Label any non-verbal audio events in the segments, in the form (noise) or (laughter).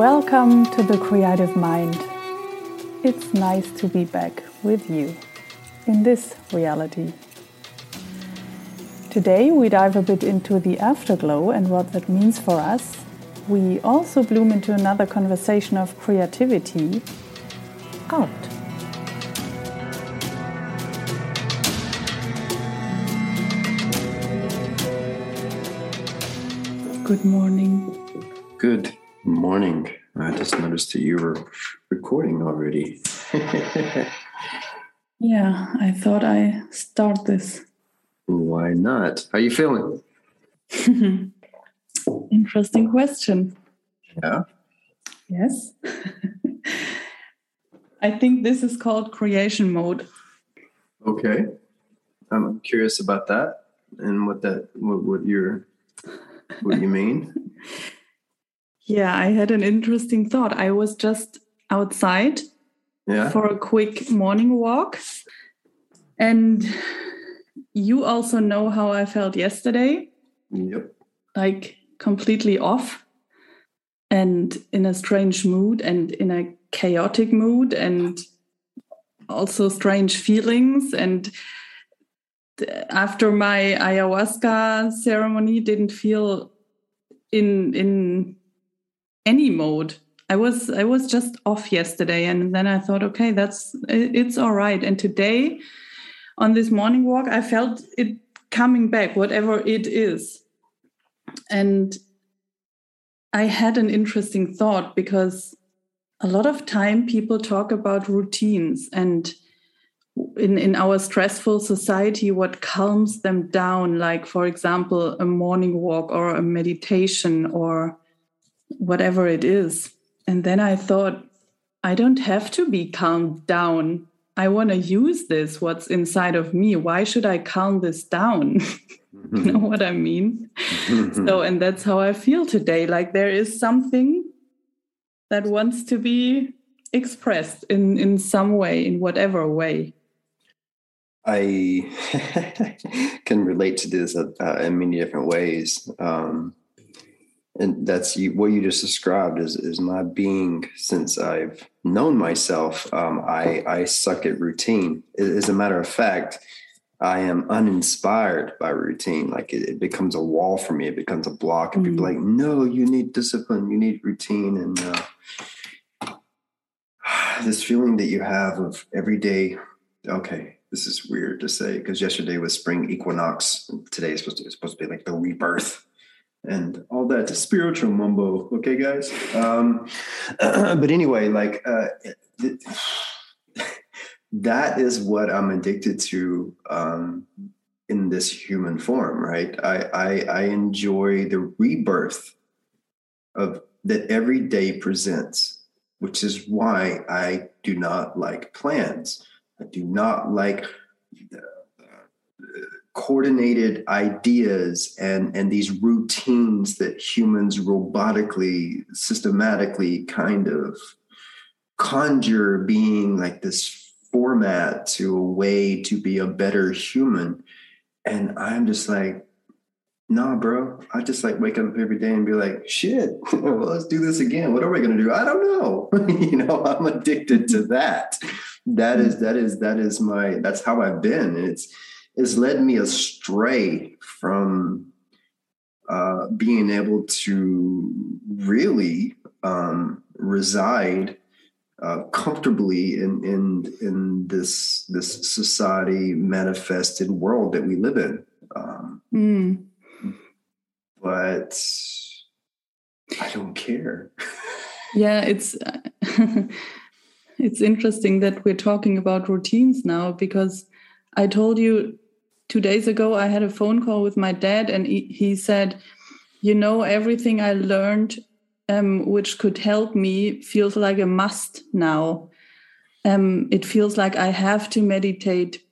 Welcome to the Creative Mind. It's nice to be back with you in this reality. Today we dive a bit into the afterglow and what that means for us. We also bloom into another conversation of creativity out. Good morning. Good morning. I just noticed that you were recording already. (laughs) yeah, I thought I start this. Why not? How are you feeling? (laughs) Interesting question. Yeah. Yes. (laughs) I think this is called creation mode. Okay. I'm curious about that and what that what, what you're what you mean. Yeah, I had an interesting thought. I was just outside Yeah. for a quick morning walk. And you also know how I felt yesterday, Yep. like completely off and in a strange mood and in a chaotic mood and also strange feelings and after my ayahuasca ceremony didn't feel in in any mode. I was i was just off yesterday and then i thought okay that's it's all right. And today on this morning walk i felt it coming back whatever it is. And i had an interesting thought because a lot of time people talk about routines and in, in our stressful society what calms them down like for example a morning walk or a meditation or whatever it is. And then i thought i don't have to be calmed down. I want to use this what's inside of me. Why should i calm this down? (laughs) You know what i mean? (laughs) So and that's how i feel today. Like there is something that wants to be expressed in in some way in whatever way. I (laughs) can relate to this uh, uh, in many different ways. Um, and that's you, what you just described is, is my being since I've known myself. Um, I, I suck at routine. As a matter of fact, I am uninspired by routine. Like it, it becomes a wall for me. It becomes a block. And people are like, no, you need discipline. You need routine. And uh, (sighs) this feeling that you have of every day. Okay, this is weird to say because yesterday was spring equinox. Today is supposed to, supposed to be like the rebirth and all that spiritual mumbo. Okay, guys. Um, (clears throat) but anyway, like uh, th- (sighs) that is what I'm addicted to um, in this human form, right? I, I I enjoy the rebirth of that every day presents, which is why I do not like plans. I do not like coordinated ideas and and these routines that humans robotically systematically kind of conjure being like this format to a way to be a better human. And i'm just like nah bro. I just like wake up every day and be like shit (laughs) well, let's do this again. What are we going to do? I don't know. (laughs) You know i'm addicted to that. That is that is that is my that's how i've been. It's it's led me astray from uh, being able to really um, reside uh, comfortably in in in this this society manifested world that we live in. Um, Mm. but I don't care. (laughs) yeah it's (laughs) it's interesting that we're talking about routines now because i told you two days ago i had a phone call with my dad and he, he said you know everything i learned um, which could help me feels like a must now. Um, it feels like i have to meditate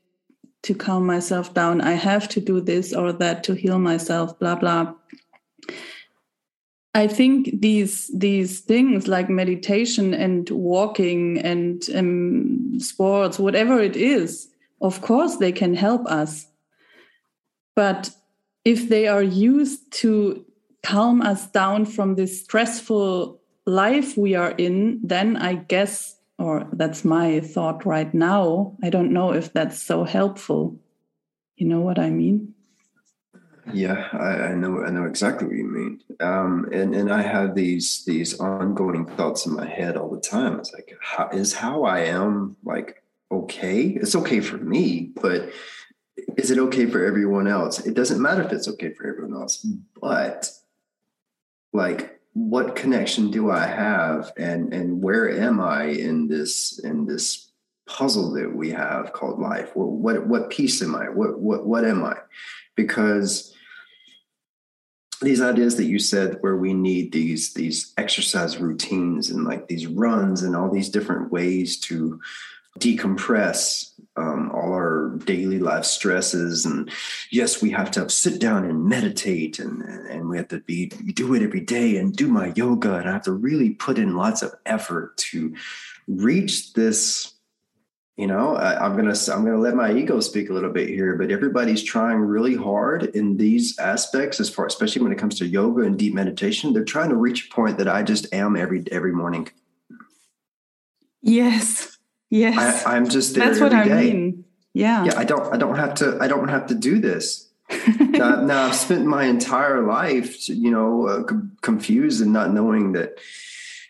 to calm myself down. I have to do this or that to heal myself blah blah. I think these these things like meditation and walking and um, sports, whatever it is, of course they can help us. But if they are used to calm us down from this stressful life we are in, then I guess, or that's my thought right now. I don't know if that's so helpful. You know what I mean? Yeah, I, I know. I know exactly what you mean. Um, and and I have these these ongoing thoughts in my head all the time. It's like, how, is how I am like okay? It's okay for me, but is it okay for everyone else? It doesn't matter if it's okay for everyone else, but like what connection do I have and and where am I in this in this puzzle that we have called life? What what, what piece am I? What what what am I? Because these ideas that you said where we need these these exercise routines and like these runs and all these different ways to decompress um, all our daily life stresses. And yes we have to sit down and meditate and and we have to be do it every day and do my yoga. And i have to really put in lots of effort to reach this you know I, am gonna i'm gonna let my ego speak a little bit here but everybody's trying really hard in these aspects as far especially when it comes to yoga and deep meditation. They're trying to reach a point that i just am every every morning. Yes Yes. I, am just there. That's what I day. mean. Yeah. Yeah. I don't, I don't have to, I don't have to do this. (laughs) now, now, I've spent my entire life, you know, uh, confused and not knowing that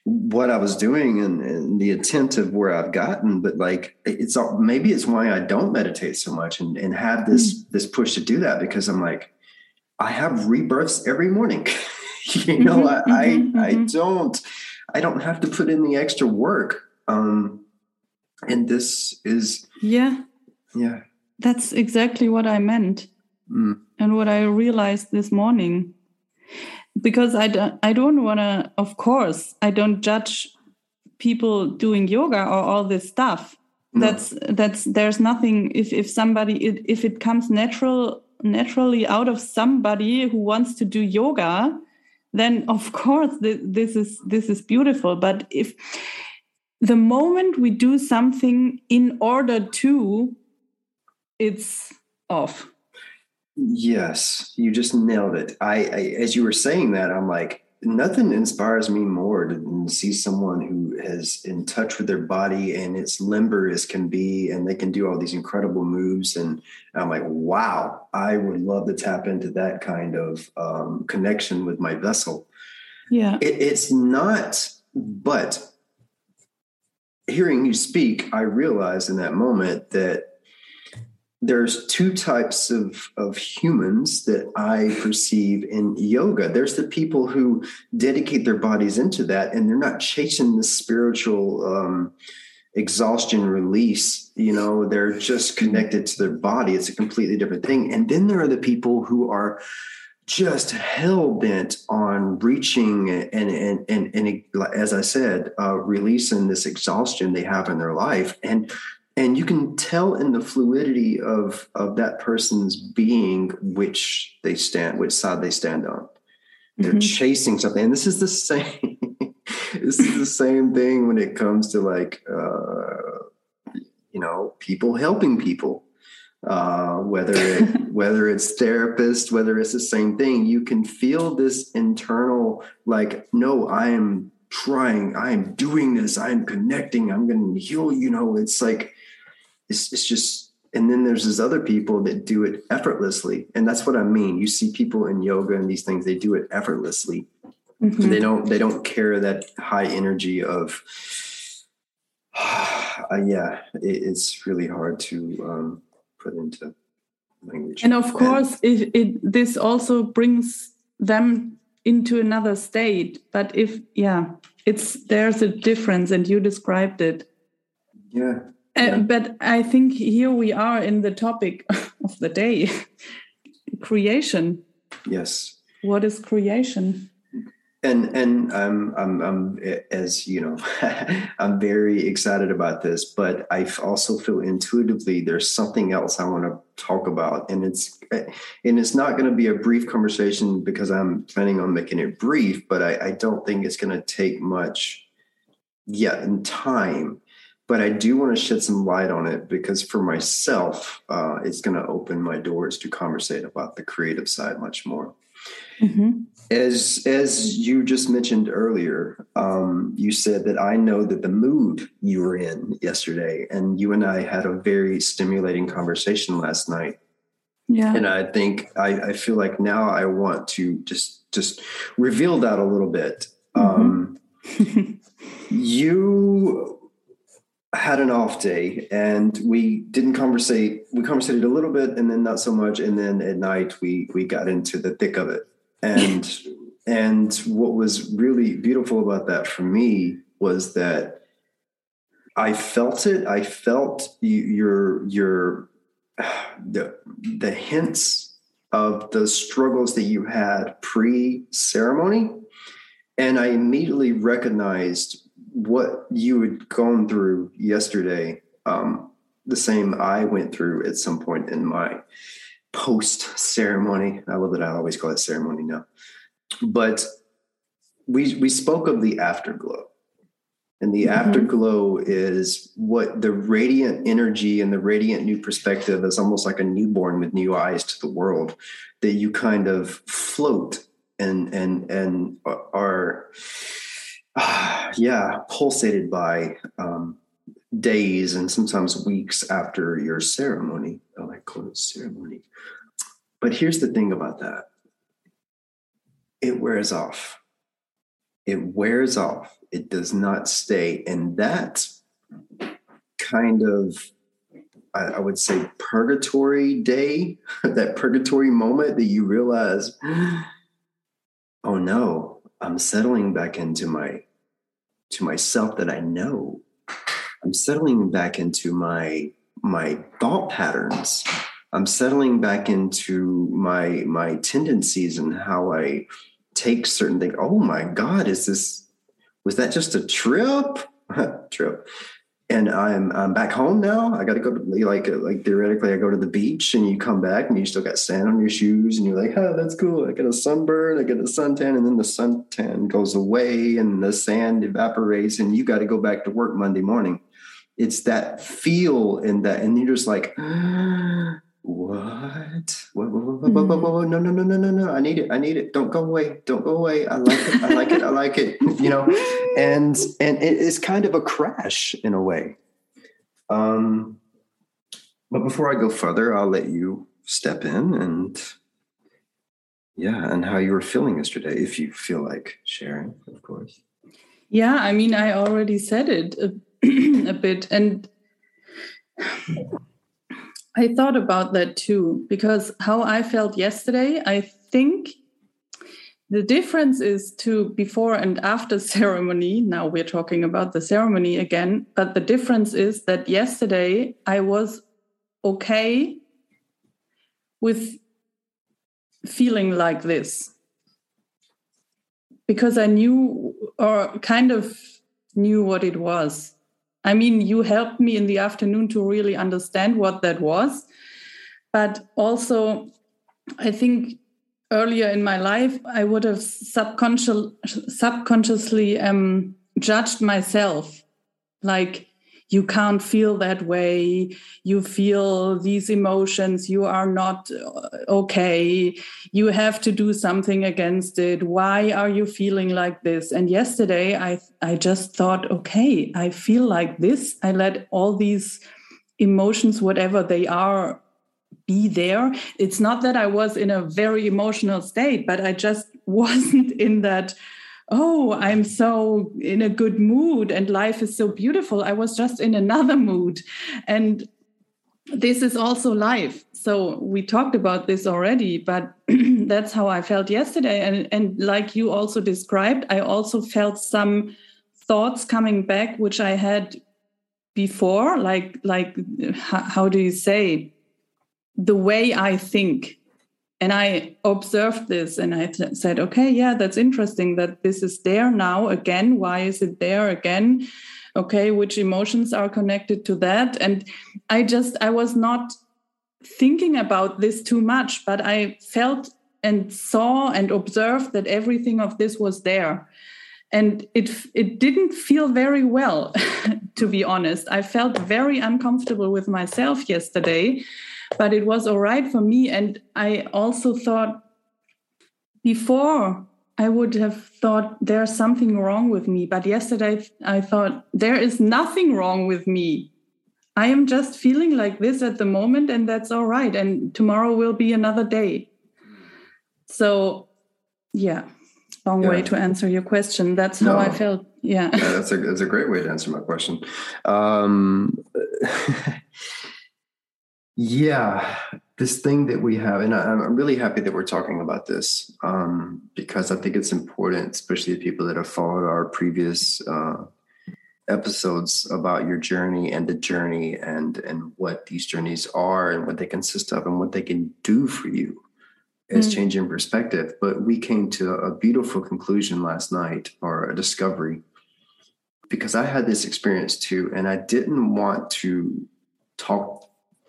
what I was doing and, and, the intent of where I've gotten, but like it's all, maybe it's why I don't meditate so much and, and have this mm this push to do that because I'm like I have rebirths every morning. (laughs) you know, mm-hmm, I mm-hmm, I, mm-hmm. I don't I don't have to put in the extra work. Um, and this is yeah. yeah. That's exactly what i meant mm. and what i realized this morning. Because i don't i don't want to of course i don't judge people doing yoga or all this stuff. No. that's that's there's nothing if if somebody if it comes natural naturally out of somebody who wants to do yoga then of (laughs) course this is this is beautiful. But if the moment we do something in order to, it's off. Yes, you just nailed it. I, I, as you were saying that, I'm like, nothing inspires me more than to see someone who is in touch with their body and it's limber as can be, and they can do all these incredible moves. And I'm like, wow, I would love to tap into that kind of um, connection with my vessel. Yeah, it, it's not, but hearing you speak, I realized in that moment that there's two types of, of humans that I perceive in yoga. There's the people who dedicate their bodies into that and they're not chasing the spiritual um, exhaustion release. You know, they're just connected to their body. It's a completely different thing. And then there are the people who are just hell bent on reaching and and and, and as I said, uh, releasing this exhaustion they have in their life, and and you can tell in the fluidity of of that person's being which they stand, which side they stand on. They're mm-hmm. chasing something, and this is the same. (laughs) this is the same thing when it comes to like uh, you know people helping people uh, whether (laughs) it, whether it's therapist, whether it's the same thing, you can feel this internal like, no, I am trying, I am doing this, I am connecting, I'm going to heal. You know, it's like it's it's just. And then there's these other people that do it effortlessly, and that's what I mean. You see people in yoga and these things; they do it effortlessly. Mm-hmm. They don't they don't care that high energy of. (sighs) Uh, yeah, it, it's really hard to um, put into language. And of course, and, it, it, this also brings them into another state. But if yeah, it's there's a difference, and you described it. Yeah. Uh, yeah. But I think here we are in the topic (laughs) of the day (laughs) creation. Yes. What is creation? And and I'm I'm I'm as you know (laughs) I'm very excited about this, but I also feel intuitively there's something else I want to talk about, and it's and it's not going to be a brief conversation because I'm planning on making it brief, but I, I don't think it's going to take much yet in time. But I do want to shed some light on it because for myself, uh, it's going to open my doors to conversate about the creative side much more. Mm-hmm As as you just mentioned earlier, um, you said that I know that the mood you were in yesterday, and you and I had a very stimulating conversation last night. Yeah, and I think I, I feel like now I want to just just reveal that a little bit. Mm-hmm. Um, (laughs) you had an off day and we didn't conversate we conversated a little bit and then not so much and then at night we we got into the thick of it and and what was really beautiful about that for me was that i felt it. I felt your your (sighs) the the hints of the struggles that you had pre ceremony and i immediately recognized what you had gone through yesterday, um, the same I went through at some point in my post ceremony. I love that I always call it ceremony now. But we we spoke of the afterglow. And the mm-hmm. afterglow is what the radiant energy and the radiant new perspective is almost like a newborn with new eyes to the world that you kind of float and and and are (sighs) yeah, pulsated by um, days and sometimes weeks after your ceremony. I call it ceremony. But here's the thing about that it wears off. It wears off. It does not stay. And that kind of, I, I would say, purgatory day, (laughs) that purgatory moment that you realize, (gasps) oh no, I'm settling back into my to myself that I know. I'm settling back into my my thought patterns. I'm settling back into my my tendencies and how I take certain things. Oh my God, is this was that just a trip? (laughs) trip and I'm I'm back home now. I got to go to like like theoretically, I go to the beach, and you come back, and you still got sand on your shoes, and you're like, oh, that's cool. I get a sunburn, I get a suntan, and then the suntan goes away, and the sand evaporates, and you got to go back to work Monday morning. It's that feel and that, and you're just like. (gasps) What? What, No, no, no, no, no, no. I need it. I need it. Don't go away. Don't go away. I like it. I like it. I like it. (laughs) You know, and and it is kind of a crash in a way. Um, but before I go further, I'll let you step in and yeah, and how you were feeling yesterday, if you feel like sharing, of course. Yeah, I mean, I already said it (clears throat) a, bit, and I thought about that too, because how I felt yesterday, I think the difference is to before and after (laughs) ceremony. Now we're talking about the ceremony again, but the difference is that yesterday I was okay with feeling like this because I knew or kind of knew what it was. I mean, you helped me in the afternoon to really understand what that was. But also, I think earlier in my life, I would have subconscious, subconsciously um, judged myself. Like, you can't feel that way. You feel these emotions. You are not uh, okay. You have to do something against it. Why are you feeling like this? And yesterday i i just thought okay i feel like this. I let all these emotions whatever they are be there. It's not that i was in a very emotional state but i just (laughs) wasn't in that oh, I'm so in a good mood and life is so beautiful. I was just in another (laughs) mood. And this is also life. So we talked about this already, but (clears throat) that's how I felt yesterday. And, and like you also described, I also felt some thoughts coming back, which I had before, like, like how do you say, the way I think and I observed this and I said, okay, yeah, that's interesting that this is there now again. Why is it there again? Okay, which emotions are connected to that? And I just, I was not thinking about this too much, but I felt and saw and observed that everything of this was there. And it it didn't feel very well, (laughs) to be honest. I felt very uncomfortable with myself yesterday but it was all right for me. And I also thought before I would have thought there's something wrong with me. But yesterday I thought there is nothing wrong with me. I am just feeling like this at the moment, and that's all right. And tomorrow will be another day. So, yeah, long yeah. way to answer your question. That's how no. I felt. Yeah. yeah. that's a that's a great way to answer my question. Um, (laughs) yeah, this thing that we have, and I, am really happy that we're talking about this um, because I think it's important, especially the people that have followed our previous uh, episodes about your journey and the journey and and what these journeys are and what they consist of and what they can do for you is mm. changing perspective. But we came to a beautiful conclusion last night or a discovery because I had this experience too, and I didn't want to talk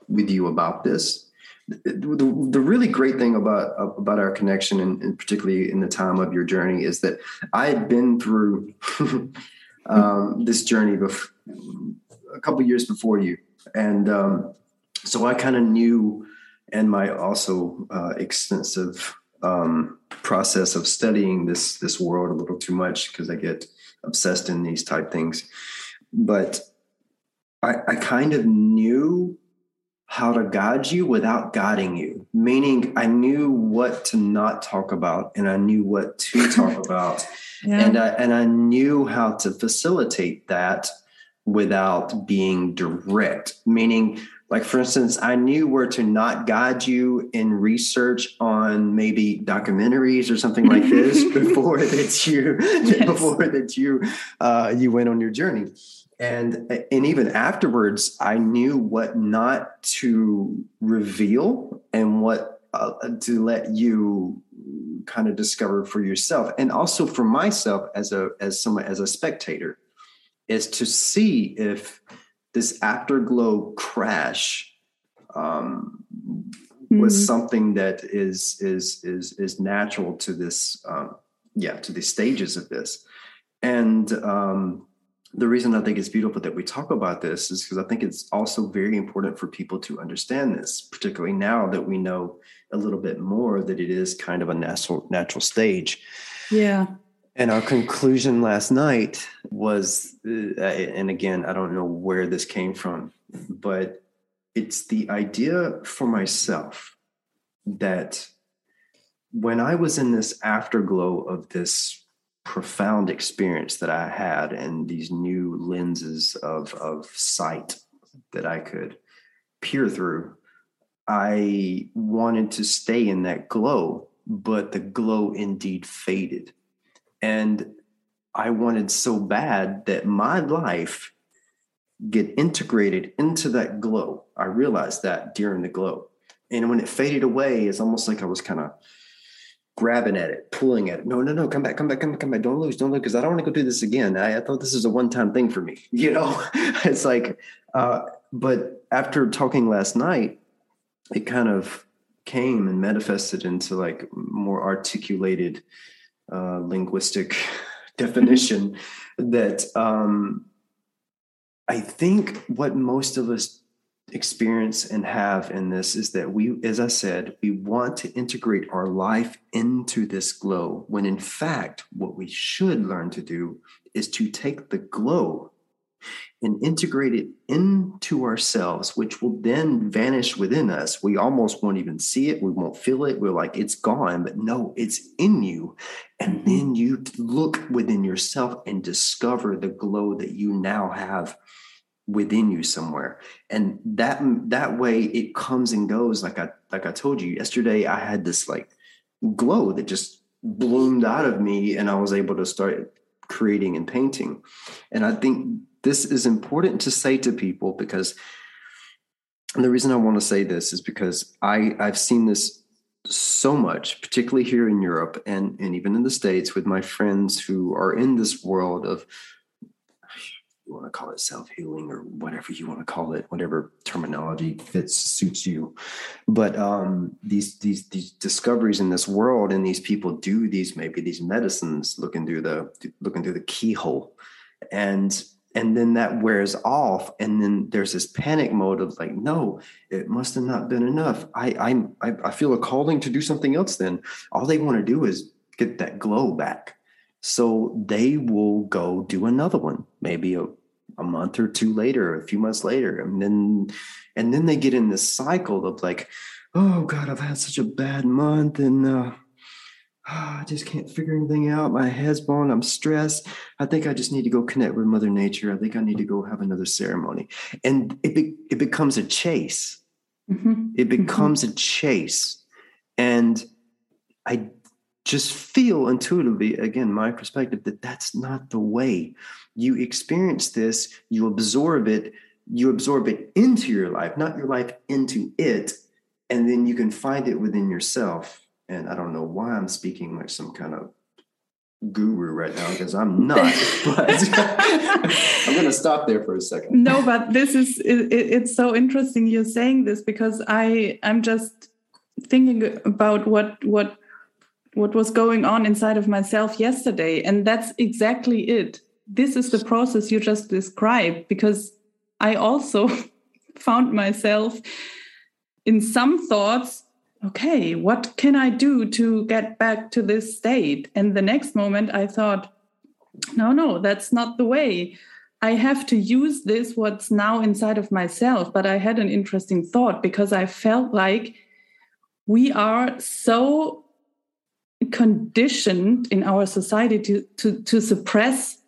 with you about this. The, the, really great thing about about our connection, and, and, particularly in the time of your journey, is that I had been through (laughs) um, this journey bef- a couple years before you, and um, so I kind of knew, and my also uh, extensive um, process of studying this this world a little too much because I get obsessed in these type things. But I, I kind of knew how to guide you without guiding you, meaning I knew what to not talk about and I knew what to (laughs) talk about. Yeah. And I, and I knew how to facilitate that without being direct, meaning like for instance i knew where to not guide you in research on maybe documentaries or something like this (laughs) before that you yes. (laughs) before that you uh, you went on your journey and and even afterwards i knew what not to reveal and what uh, to let you kind of discover for yourself and also for myself as a as someone as a spectator is to see if this afterglow crash um, mm-hmm. was something that is is is is natural to this um, yeah to the stages of this and um, the reason I think it's beautiful that we talk about this is because I think it's also very important for people to understand this, particularly now that we know a little bit more that it is kind of a natural natural stage. Yeah. And our conclusion last night was, uh, and again, I don't know where this came from, but it's the idea for myself that when I was in this afterglow of this profound experience that I had and these new lenses of, of sight that I could peer through, I wanted to stay in that glow, but the glow indeed faded and I wanted so bad that my life get integrated into that glow. I realized that during the glow. And when it faded away, it's almost like I was kind of grabbing at it, pulling at it. No, no, no, come back, come back, come back, come back. Don't lose, don't lose, because I don't want to go do this again. I, I thought this is a one-time thing for me. (laughs) You know, (laughs) it's like, uh, but after talking last night, it kind of came and manifested into like more articulated uh, linguistic (laughs) definition that um, I think what most of us experience and have in this is that we, as I said, we want to integrate our life into this glow, when in fact, what we should learn to do is to take the glow and integrate it into ourselves, which will then vanish within us. We almost won't even see it. We won't feel it. We're like, it's gone. But no, it's in you. And mm-hmm. then you look within yourself and discover the glow that you now have within you somewhere. And that that way it comes and goes like i like i told you. Yesterday i had this like glow that just bloomed out of me and i was able to start creating and painting. And i think this is important to say to people because and the reason I want to say this is because I, I've seen this so much, particularly here in Europe and, and even in the States with my friends who are in this world of you want to call it self-healing or whatever you want to call it, whatever terminology fits suits you. But um, these these these discoveries in this world and these people do these maybe these medicines looking through the looking through the keyhole. And and then that wears off and then there's this panic mode of like no it must have not been enough i i i feel a calling to do something else then all they want to do is get that glow back. So they will go do another one, maybe a, a month or two later, a few months later. And then and then they get in this cycle of like, oh God, I've had such a bad month and uh I just can't figure anything out. My head's blown. I'm stressed. I think I just need to go connect with Mother Nature. I think I need to go have another ceremony. And it, be, it becomes a chase. Mm-hmm. It mm-hmm. becomes mm-hmm. a chase. And I just feel intuitively, again, my perspective, that that's not the way. You experience this, you absorb it, you absorb it into your life, not your life into it. And then you can find it within yourself and I don't know why I'm speaking like some kind of guru right now because I'm not. (laughs) but (laughs) I'm going to stop there for a second. No, but this is it, it's so interesting you're saying this because I I'm just thinking about what what what was going on inside of myself yesterday and that's exactly it. This is the process you just described because I also (laughs) found myself in some thoughts okay, what can I do to get back to this state? And the next moment I thought, no, no, that's not the way. I have to use this, what's now inside of myself. But I had an interesting thought because I felt like we are so conditioned in our society to, to, to suppress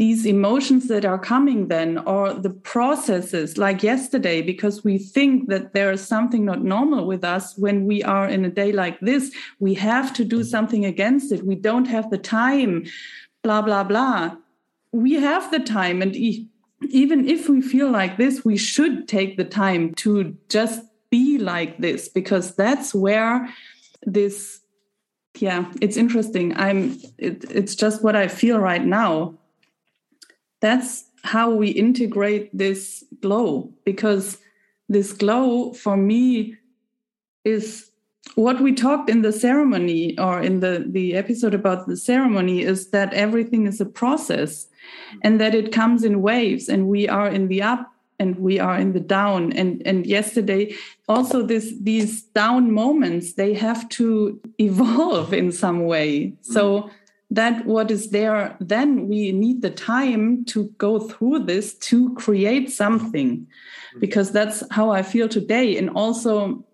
these emotions that are coming then or the processes like yesterday because we think that there is something not normal with us when we are in a day like this. We have to do something against it. We don't have the time blah blah blah. We have the time and e- even if we feel like this we should take the time to just be like this because that's where this yeah it's interesting. I'm it, it's just what i feel right now. That's how we integrate this glow because this glow for me is what we talked in the ceremony or in the the episode about the ceremony is that everything is a process and that it comes in waves and we are in the up and we are in the down. And and yesterday also this these down moments they have to (laughs) evolve in some way. So that what is there then we need the time to go through this to create something. Mm-hmm. because that's how i feel today. And also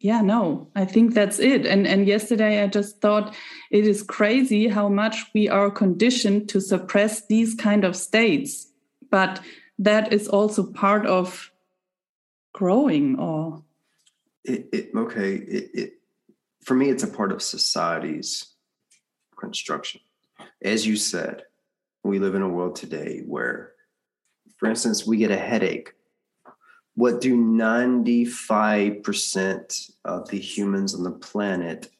yeah no i think that's it. And and yesterday i just thought it is crazy how much we are conditioned to suppress these kind of states. But that is also part of growing or it, it okay it, it for me it's a part of society's construction. As you said, we live in a world today where, for instance, we get a headache. What do 95% of the humans on the planet,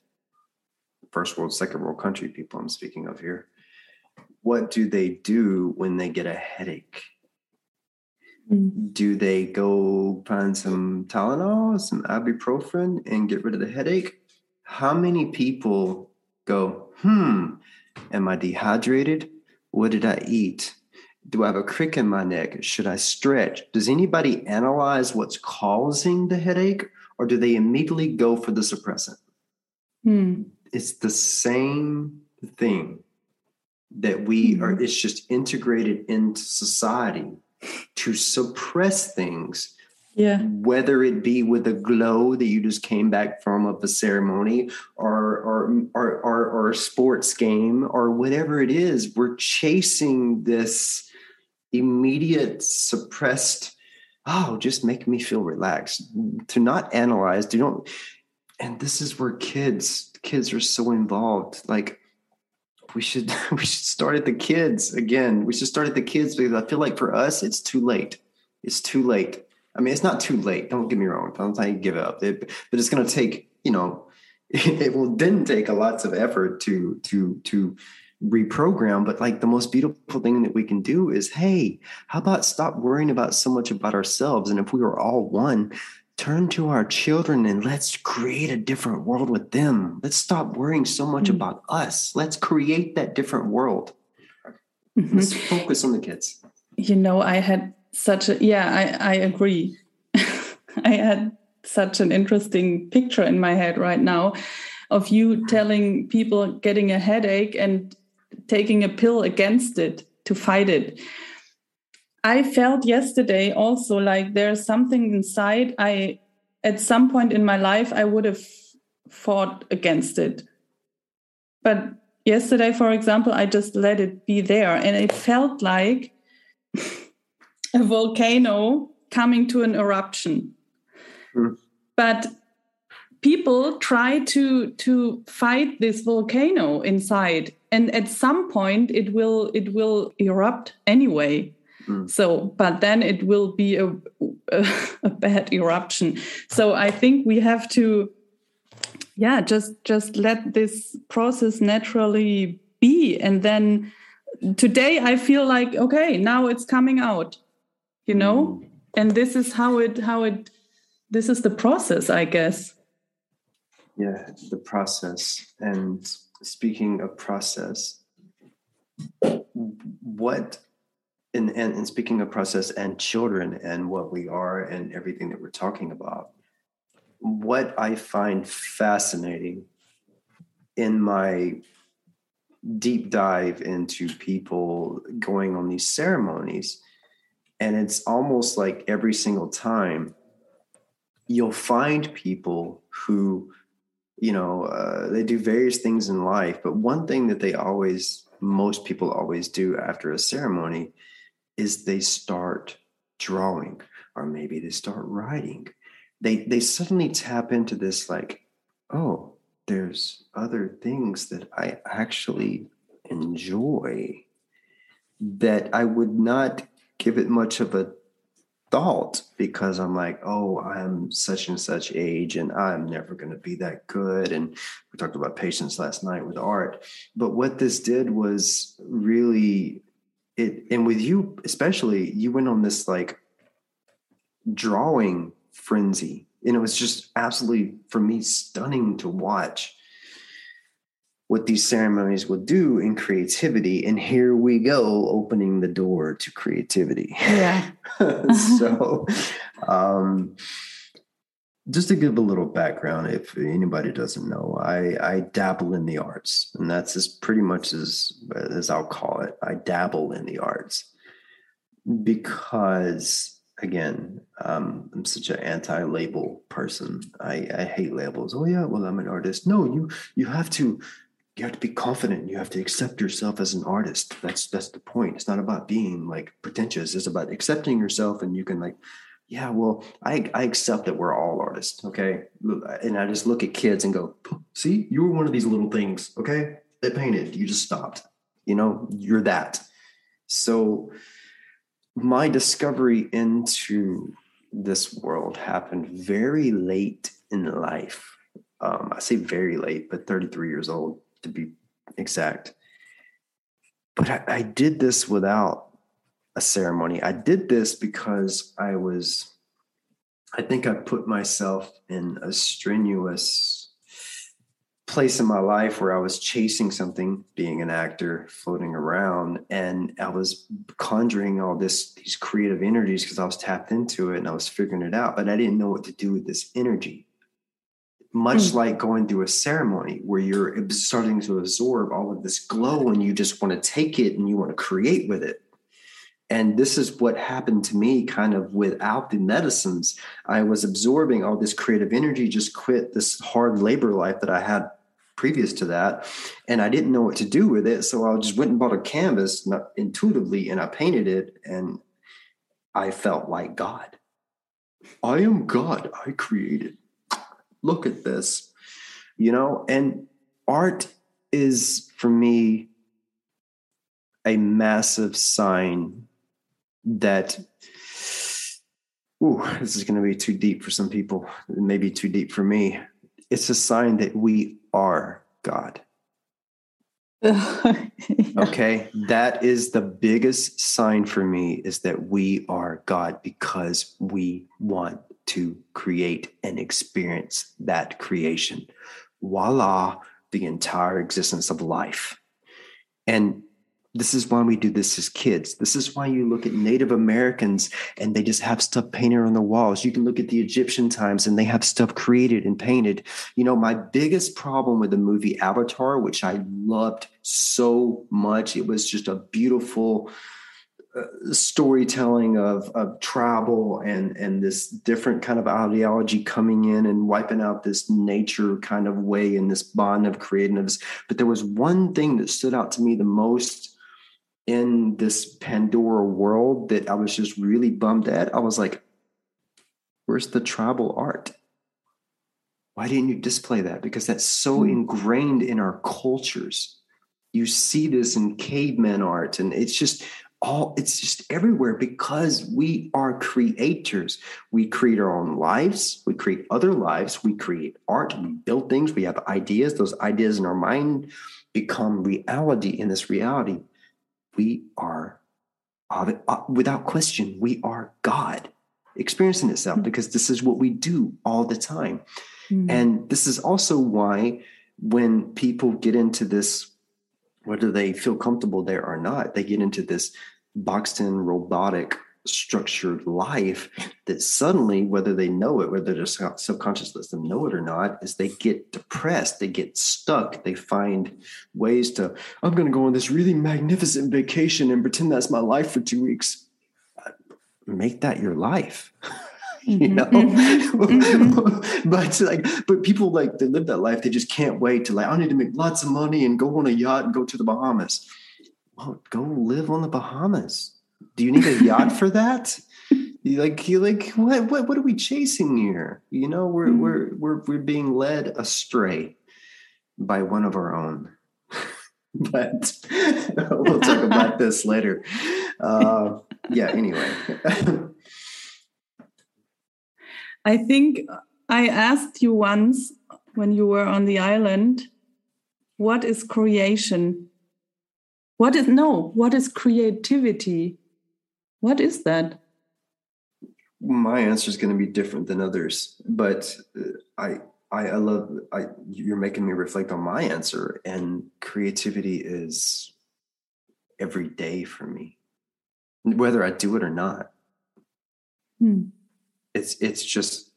first world, second world country people I'm speaking of here, what do they do when they get a headache? Mm. Do they go find some Tylenol, some ibuprofen, and get rid of the headache? How many people go, hmm, am I dehydrated? What did I eat? Do I have a crick in my neck? Should I stretch? Does anybody analyze what's causing the headache or do they immediately go for the suppressant? Hmm. It's the same thing that we hmm. are, it's just integrated into society to suppress things yeah. whether it be with a glow that you just came back from of a ceremony or or or or, or a sports game or whatever it is we're chasing this immediate suppressed oh just make me feel relaxed to not analyze to don't and this is where kids kids are so involved like we should (laughs) we should start at the kids again we should start at the kids because i feel like for us it's too late it's too late I mean, it's not too late. Don't get me wrong. I'm not say give up. It, but it's going to take, you know, (laughs) it will then take a lots of effort to to to reprogram. But like the most beautiful thing that we can do is, hey, how about stop worrying about so much about ourselves? And if we were all one, turn to our children and let's create a different world with them. Let's stop worrying so much mm-hmm. about us. Let's create that different world. Mm-hmm. Let's focus on the kids. You know, I had such a yeah i i agree (laughs) i had such an interesting picture in my head right now of you telling people getting a headache and taking a pill against it to fight it. I felt yesterday also like there's something inside. I, at some point in my life, I would have fought against it. But yesterday, for example, I just let it be there. And it felt like (laughs) a volcano coming to an eruption. Mm. But people try to to fight this volcano inside and at some point it will it will erupt anyway mm. so but then it will be a, a, (laughs) a bad eruption. So i think we have to yeah just just let this process naturally be. And then today i feel like okay now it's coming out you know? Mm. and this is how it how it this is the process i guess. Yeah the process. And speaking of process what and, and, and speaking of process and children and what we are and everything that we're talking about what i find fascinating in my deep dive into people going on these ceremonies and it's almost like every single time you'll find people who you know uh, they do various things in life but one thing that they always most people always do after a ceremony is they start drawing or maybe they start writing they they suddenly tap into this like oh there's other things that i actually enjoy that i would not give it much of a thought because I'm like, oh, I'm such and such age and I'm never going to be that good. And we talked about patience last night with art. But what this did was really it, and with you especially, you went on this like drawing frenzy. And it was just absolutely, for me, stunning to watch what these ceremonies will do in creativity. And here we go, opening the door to creativity. Yeah. (laughs) so, um, just to give a little background, if anybody doesn't know, I, I dabble in the arts, and that's as pretty much as as I'll call it. I dabble in the arts because, again, um, I'm such an anti-label person. I, I hate labels. Oh yeah, well I'm an artist. No, you you have to you have to be confident you have to accept yourself as an artist that's that's the point it's not about being like pretentious it's about accepting yourself and you can like yeah well i i accept that we're all artists okay? And i just look at kids and go see you were one of these little things okay? That painted you just stopped you know? You're that. So my discovery into this world happened very late in life. Um, i say very late but 33 years old to be exact. But I, I did this without a ceremony. I did this because I was, I think I put myself in a strenuous place in my life where I was chasing something, being an actor, floating around, and I was conjuring all this these creative energies because I was tapped into it and I was figuring it out, but I didn't know what to do with this energy much mm. like going through a ceremony where you're starting to absorb all of this glow and you just want to take it and you want to create with it. And this is what happened to me kind of without the medicines. I was absorbing all this creative energy, just quit this hard labor life that I had previous to that. And I didn't know what to do with it. So I just went and bought a canvas intuitively and I painted it and I felt like God. I am God. I created look at this you know and art is for me a massive sign that ooh this is going to be too deep for some people maybe too deep for me it's a sign that we are god (laughs) okay that is the biggest sign for me is that we are god because we want to create and experience that creation. Voila, the entire existence of life. And This is why we do this as kids. This is why you look at Native Americans and they just have stuff painted on the walls. You can look at the Egyptian times and they have stuff created and painted. You know, my biggest problem with the movie Avatar, which I loved so much, it was just a beautiful uh, storytelling of, of travel and and this different kind of ideology coming in and wiping out this nature kind of way and this bond of creativeness. But there was one thing that stood out to me the most in this Pandora world that I was just really bummed at. I was like, where's the tribal art? Why didn't you display that? Because that's so hmm. ingrained in our cultures. You see this in caveman art, and it's just all it's just everywhere because we are creators we create our own lives we create other lives we create art we build things we have ideas those ideas in our mind become reality in this reality we are uh, without question we are god experiencing itself mm-hmm. because this is what we do all the time mm-hmm. and this is also why when people get into this whether they feel comfortable there or not, they get into this boxed in robotic structured life that suddenly, whether they know it, whether their subconscious lets them know it or not, is they get depressed, they get stuck, they find ways to, I'm going to go on this really magnificent vacation and pretend that's my life for two weeks. Make that your life. (laughs) you mm-hmm. know mm-hmm. (laughs) but like but people like they live that life they just can't wait to like i need to make lots of money and go on a yacht and go to the bahamas well go live on the bahamas do you need a yacht for that (laughs) like you like what what what are we chasing here you know we're mm-hmm. we're we're we're being led astray by one of our own (laughs) but (laughs) we'll talk about this later uh, yeah anyway I think I asked you once when you were on the island, what is creation? What is no, what is creativity? What is that? My answer is going to be different than others, but uh, I I, I love I you're making me reflect on my answer and creativity is every day for me whether I do it or not. Hmm it's it's just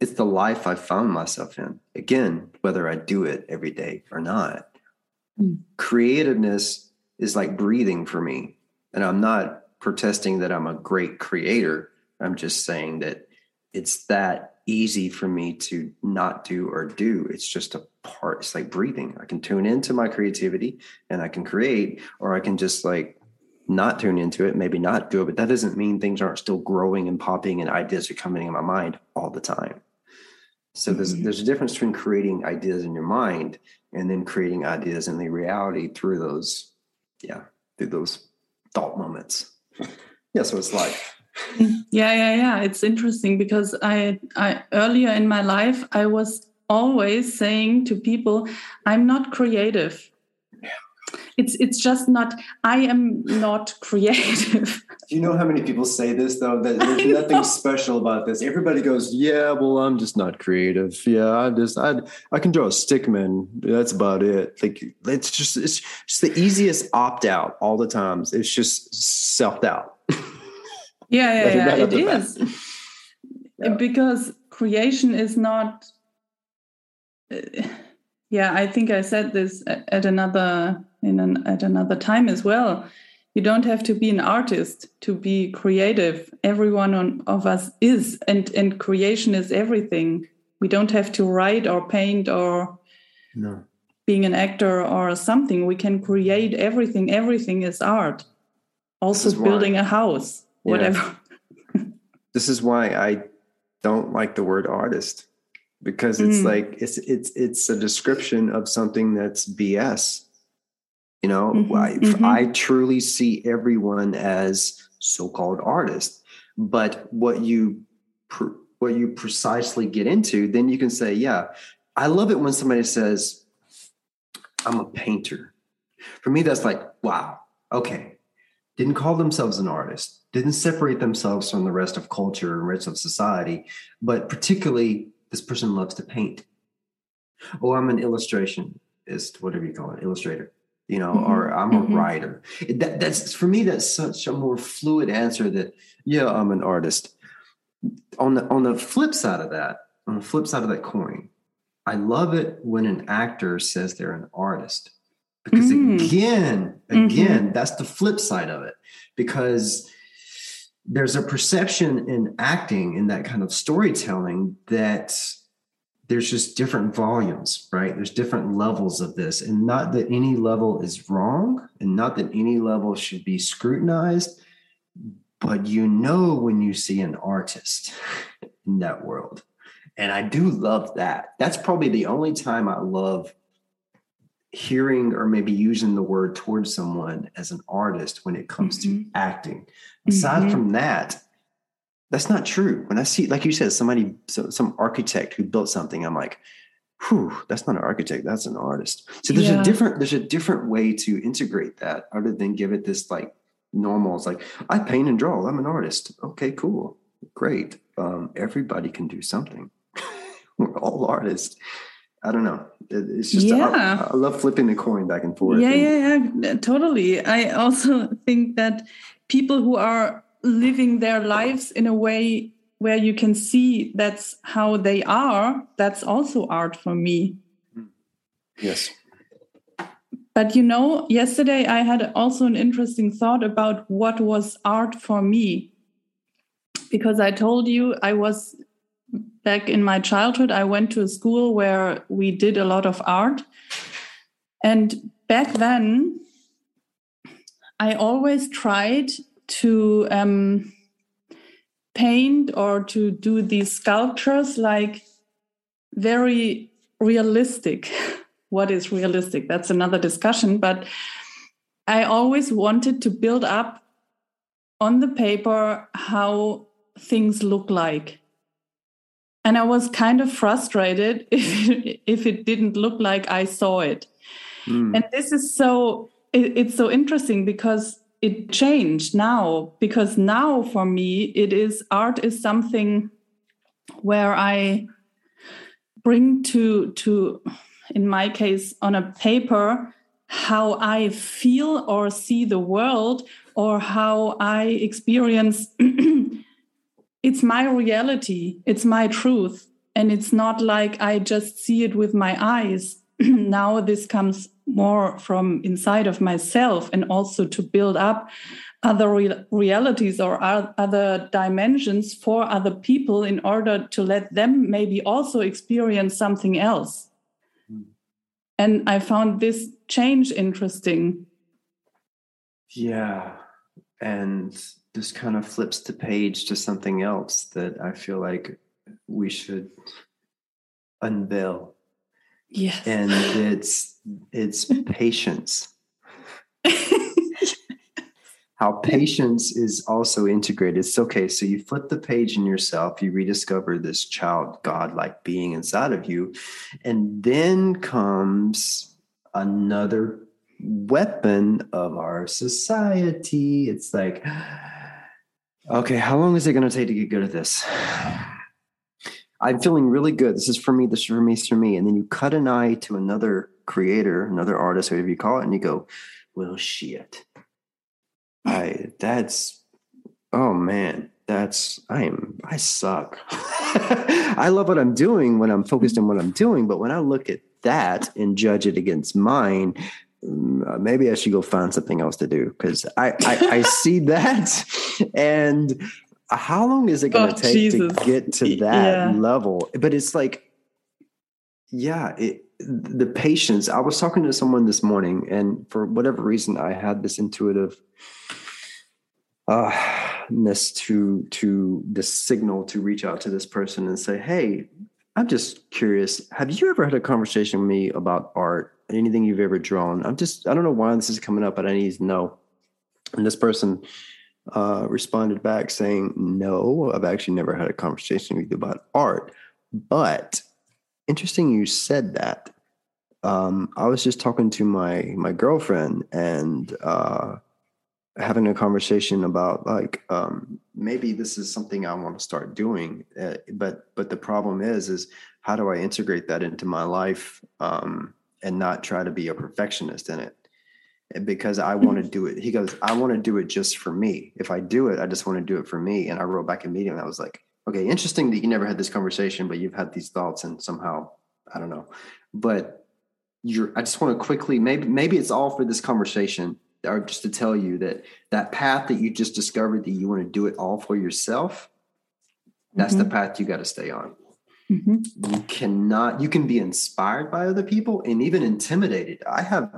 it's the life I found myself in. Again, whether I do it every day or not. Mm. Creativeness is like breathing for me. And I'm not protesting that I'm a great creator. I'm just saying that it's that easy for me to not do or do. It's just a part. It's like breathing. I can tune into my creativity and I can create, or I can just like not tune into it, maybe not do it, but that doesn't mean things aren't still growing and popping and ideas are coming in my mind all the time. So there's mm-hmm. there's a difference between creating ideas in your mind and then creating ideas in the reality through those, yeah, through those thought moments. Yeah, so it's life. (laughs) Yeah, yeah, yeah. It's interesting because I I earlier in my life I was always saying to people, I'm not creative it's it's just not i am not (laughs) creative. Do you know how many people say this though? That (laughs) there's nothing special about this. Everybody goes yeah well i'm just not creative. Yeah i just i i can draw a stickman that's about it. Like it's just it's just the easiest opt out all the times. It's just self doubt (laughs) yeah yeah, yeah it is. yeah. because creation is not uh, yeah i think i said this at another in an, at another time as well. You don't have to be an artist to be creative. Everyone on, of us is, and and creation is everything. We don't have to write or paint or no. being an actor or something. We can create everything. Everything is art. Also, building why, a house, whatever. Yeah. (laughs) this is why I don't like the word artist because it's mm. like it's it's it's a description of something that's BS you know, mm-hmm, I, mm-hmm. I truly see everyone as so-called artists. But what you what you precisely get into, then you can say, yeah, I love it when somebody says, I'm a painter. For me, that's like, wow, okay. Didn't call themselves an artist, didn't separate themselves from the rest of culture and rest of society, but particularly this person loves to paint. Oh, I'm an illustration, is whatever you call it, illustrator you know, mm-hmm. or I'm a mm-hmm. writer. That, that's for me. That's such a more fluid answer. That yeah, I'm an artist. On the on the flip side of that, on the flip side of that coin, I love it when an actor says they're an artist because mm. again, again, mm-hmm. that's the flip side of it because there's a perception in acting in that kind of storytelling that there's just different volumes, right? There's different levels of this, and not that any level is wrong, and not that any level should be scrutinized, but you know when you see an artist (laughs) in that world. And I do love that. That's probably the only time I love hearing or maybe using the word towards someone as an artist when it comes mm-hmm. to acting. Aside mm-hmm. from that, that's not true. When I see, like you said, somebody, so, some architect who built something, I'm like, whew, that's not an architect, that's an artist. So there's yeah. a different, there's a different way to integrate that other than give it this like normal. It's like, I paint and draw, I'm an artist. Okay, cool. Great. Um, everybody can do something. (laughs) We're all artists. I don't know. It's just yeah. I, I, love flipping the coin back and forth. Yeah, and, yeah, yeah, totally. I also (laughs) think that people who are living their lives in a way where you can see that's how they are, that's also art for me. Yes. But you know, yesterday I had also an interesting thought about what was art for me. Because I told you I was back in my childhood, I went to a school where we did a lot of art. And back then, I always tried to um, paint or to do these sculptures like very realistic. (laughs) what is realistic? That's another discussion. But I always wanted to build up on the paper how things look like. And I was kind of frustrated (laughs) if it, if it didn't look like I saw it. Mm. And this is so, it, it's so interesting because it changed now because now for me it is art is something where i bring to to in my case on a paper how i feel or see the world or how i experience (clears throat) it's my reality it's my truth and it's not like i just see it with my eyes. (clears throat) Now this comes more from inside of myself and also to build up other re- realities or other dimensions for other people in order to let them maybe also experience something else. Mm. And I found this change interesting. Yeah. And this kind of flips the page to something else that I feel like we should unveil Yes. And it's it's patience. (laughs) How patience is also integrated. It's okay. So you flip the page in yourself, you rediscover this child God-like being inside of you, and then comes another weapon of our society. It's like, okay, how long is it going to take to get good at this? I'm feeling really good. This is for me. This is for me. This is for me. And then you cut an eye to another creator, another artist, whatever you call it, and you go, "Well, shit, I that's oh man, that's I am I suck. (laughs) I love what I'm doing when I'm focused on what I'm doing, but when I look at that and judge it against mine, mm, maybe I should go find something else to do because I, I, I see (laughs) that and how long is it going to oh, take Jesus. to get to that yeah. level? But it's like, yeah, it, the patience. I was talking to someone this morning, and for whatever reason, I had this intuitive uh, ness to to the signal to reach out to this person and say, "Hey, I'm just curious. Have you ever had a conversation with me about art? Anything you've ever drawn? I'm just I don't know why this is coming up, but I need to know." And this person uh, responded back saying, No, I've actually never had a conversation with you about art. But interesting you said that. Um, I was just talking to my my girlfriend and uh, having a conversation about like um, maybe this is something I want to start doing. Uh, but but the problem is is how do I integrate that into my life um, and not try to be a perfectionist in it? Because I want to do it. He goes, I want to do it just for me. If I do it, I just want to do it for me. And I wrote back immediately. I was like, okay, interesting that you never had this conversation, but you've had these thoughts and somehow, I don't know. But you're, I just want to quickly, maybe, maybe it's all for this conversation or just to tell you that that path that you just discovered that you want to do it all for yourself, that's mm-hmm. the path you got to stay on. Mm-hmm. You cannot, you can be inspired by other people and even intimidated. I have,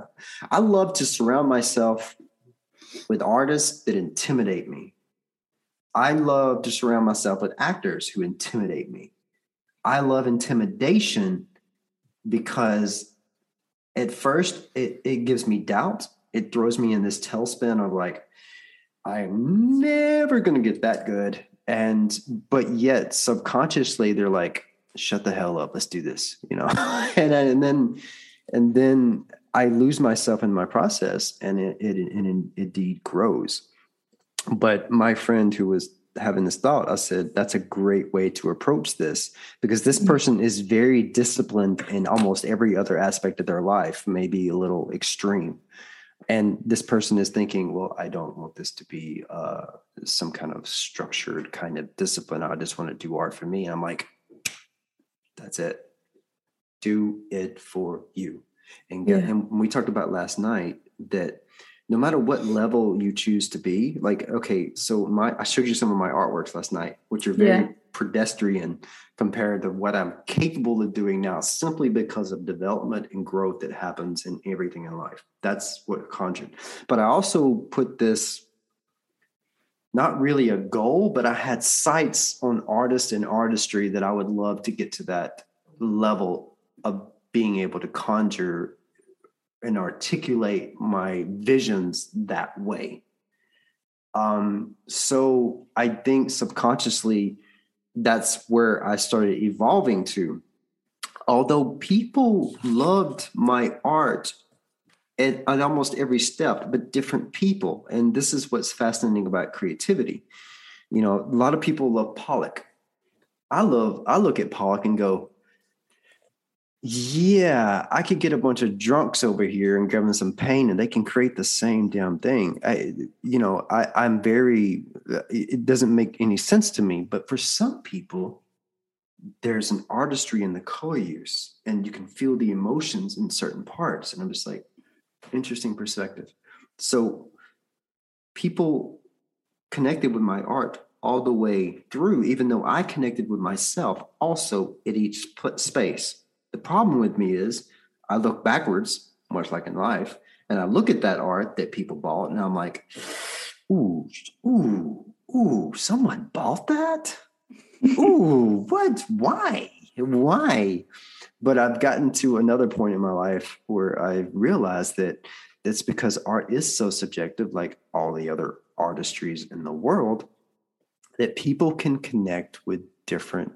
I love to surround myself with artists that intimidate me. I love to surround myself with actors who intimidate me. I love intimidation because at first it, it gives me doubt. It throws me in this tailspin of like, I'm never going to get that good. And, but yet subconsciously, they're like, shut the hell up let's do this you know? (laughs) And, and then and then i lose myself in my process and it, it, it, it indeed grows. But my friend who was having this thought i said that's a great way to approach this because this mm-hmm. person is very disciplined in almost every other aspect of their life maybe a little extreme. And this person is thinking well i don't want this to be uh, some kind of structured kind of discipline. I just want to do art for me. And i'm like that's it. Do it for you. And get, yeah. and we talked about last night that no matter what level you choose to be, like, okay, so my I showed you some of my artworks last night, which are very yeah. pedestrian compared to what I'm capable of doing now, simply because of development and growth that happens in everything in life. That's what conjured. But I also put this not really a goal, but I had sights on artists and artistry that I would love to get to that level of being able to conjure and articulate my visions that way. Um, so I think subconsciously that's where I started evolving to. Although people loved my art at, at almost every step, but different people. And this is what's fascinating about creativity. You know, a lot of people love Pollock. I love, I look at Pollock and go, yeah, I could get a bunch of drunks over here and give them some pain, and they can create the same damn thing. I, you know, I, I'm very. It doesn't make any sense to me, but for some people, there's an artistry in the color use, and you can feel the emotions in certain parts. And I'm just like, interesting perspective. So people connected with my art all the way through, even though I connected with myself also at each put space. The problem with me is I look backwards, much like in life, and I look at that art that people bought, and I'm like, ooh, ooh, ooh, someone bought that? ooh, what? Why? Why? But I've gotten to another point in my life where I realized that it's because art is so subjective, like all the other artistries in the world, that people can connect with different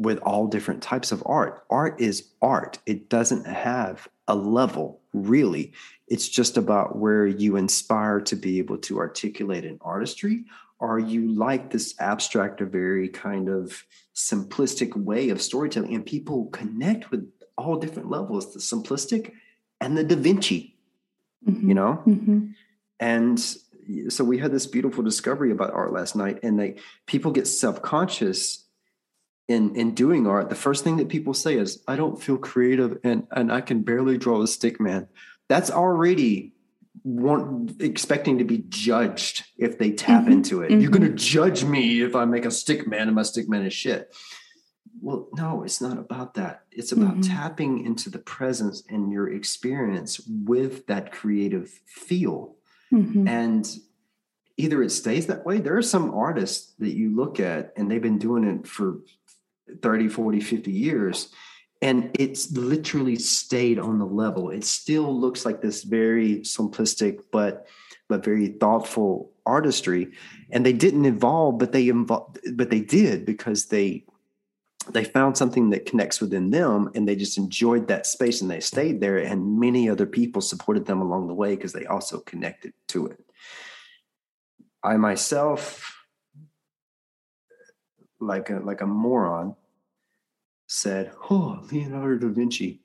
with all different types of art. Art is art. It doesn't have a level, really. It's just about where you inspire to be able to articulate an artistry are you like this abstract or very kind of simplistic way of storytelling and people connect with all different levels the simplistic and the da vinci mm-hmm. you know mm-hmm. and so we had this beautiful discovery about art last night and like people get self-conscious in in doing art the first thing that people say is i don't feel creative and and i can barely draw a stick man that's already want expecting to be judged if they tap mm-hmm. into it. Mm-hmm. You're going to judge me if I make a stick man and my stick man is shit. Well, no, it's not about that. It's about mm-hmm. tapping into the presence and your experience with that creative feel. Mm-hmm. And either it stays that way. There are some artists that you look at and they've been doing it for 30, 40, 50 years and it's literally stayed on the level. It still looks like this very simplistic but but very thoughtful artistry. And they didn't evolve but they involved but they did because they they found something that connects within them and they just enjoyed that space and they stayed there and many other people supported them along the way because they also connected to it. I myself like a like a moron said, Oh, Leonardo da Vinci,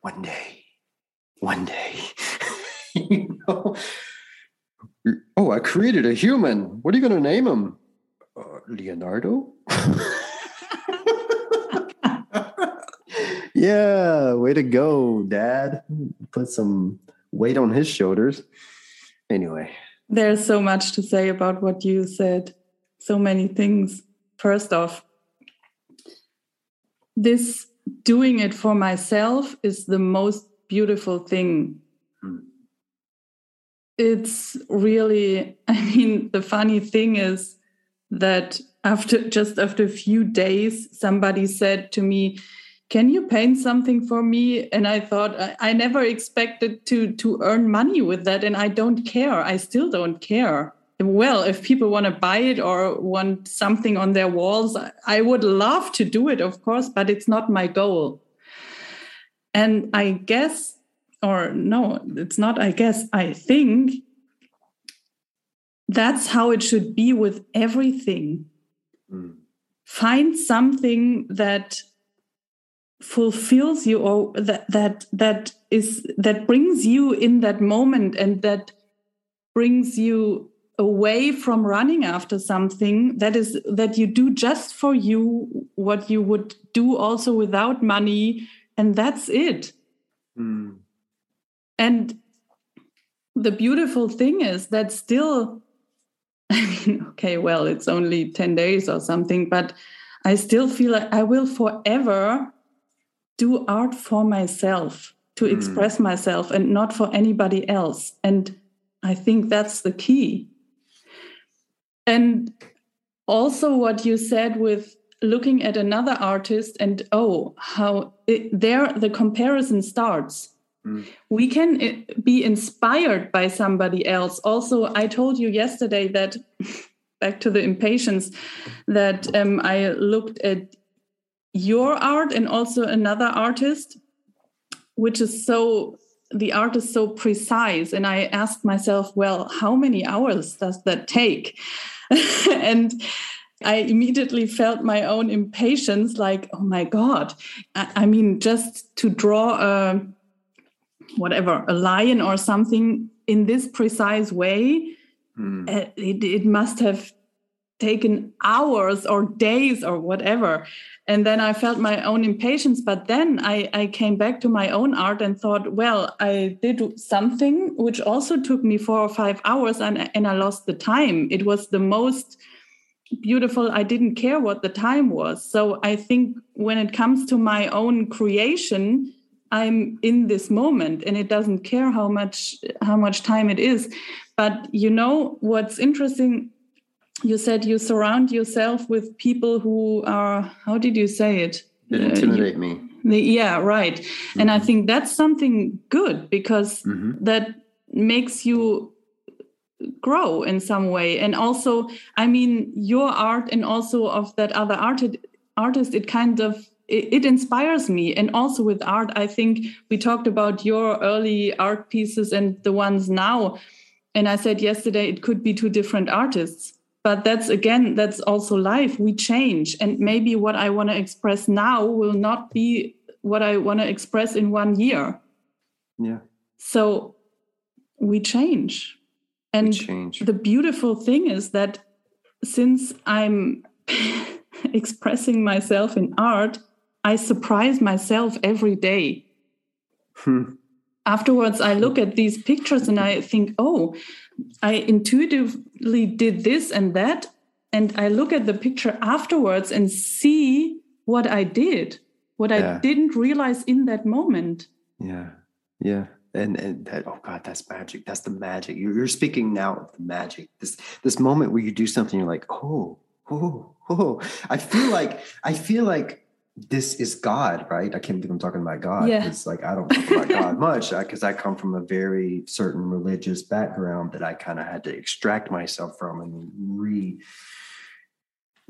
one day, one day. (laughs) You know? Oh, I created a human. What are you going to name him? Uh, Leonardo? (laughs) yeah, way to go, Dad. Put some weight on his shoulders. Anyway, there's so much to say about what you said. So many things. First off, this doing it for myself is the most beautiful thing. Hmm. It's really, (laughs) I mean, the funny thing is that after just after a few days, somebody said to me, can you paint something for me and i thought I, I, never expected to to earn money with that and i don't care i still don't care well if people want to buy it or want something on their walls i would love to do it of course but it's not my goal and i guess or no it's not i guess i think that's how it should be with everything mm. find something that fulfills you or that that that is that brings you in that moment and that brings you away from running after something that is that you do just for you what you would do also without money and that's it mm. and the beautiful thing is that still (laughs) i mean okay well it's only 10 days or something but i still feel like i will forever do art for myself to mm. express myself and not for anybody else and i think that's the key and also what you said with looking at another artist and oh how it, there the comparison starts mm. we can eh, be inspired by somebody else also i told you yesterday that (laughs) back to the impatience that um, i looked at your art and also another artist, which is so the art is so precise. And I asked myself, well, how many hours does that take? (laughs) and I immediately felt my own impatience like, oh my God. I, I mean, just to draw a whatever, a lion or something in this precise way, mm. it, it must have taken hours or days or whatever. And then i felt my own impatience but then I, I came back to my own art and thought well i did something which also took me four or five hours and, and i lost the time. It was the most beautiful. I didn't care what the time was. So i think when it comes to my own creation i'm in this moment and it doesn't care how much how much time it is. But you know what's interesting you said you surround yourself with people who are how did you say it that intimidate uh, you, me yeah right mm-hmm. and i mm-hmm. think that's something good because mm-hmm. that makes you grow in some way and also i mean your art and also of that other art artist it kind of it, it inspires me and also with art i think we talked about your early art pieces and the ones now and i said yesterday it could be two different artists but that's again that's also life. We change. And maybe what i want to express now will not be what i want to express in one year. Yeah. So we change. And we change. the beautiful thing is that since i'm (laughs) expressing myself in art i surprise myself every day. Hmm. Afterwards i look at these pictures and i think oh I intuitively did this and that. And I look at the picture afterwards and see what I did, what yeah. I didn't realize in that moment. Yeah. Yeah. And, and that, oh God, that's magic. That's the magic. You're, you're speaking now of the magic. This, this moment where you do something, you're like, oh, oh, oh. I feel like, I feel like this is God, right? I can't believe I'm talking about God. Yeah. It's like I don't talk about God (laughs) much because I, I, come from a very certain religious background that I kind of had to extract myself from and re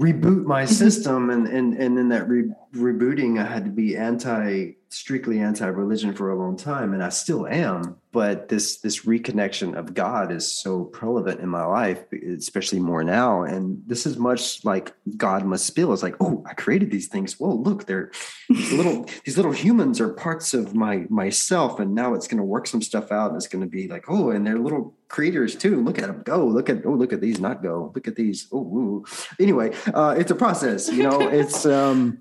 reboot my mm-hmm. system. And and and in that re- rebooting, I had to be anti strictly anti-religion for a long time and I still am but this this reconnection of God is so prevalent in my life especially more now and this is much like God must feel it's like oh I created these things. Whoa look they're these little (laughs) these little humans are parts of my myself and now it's going to work some stuff out and it's going to be like oh and they're little creators too. Look at them go. Look at oh look at these not go. Look at these. Oh ooh. anyway uh it's a process you know? (laughs) It's um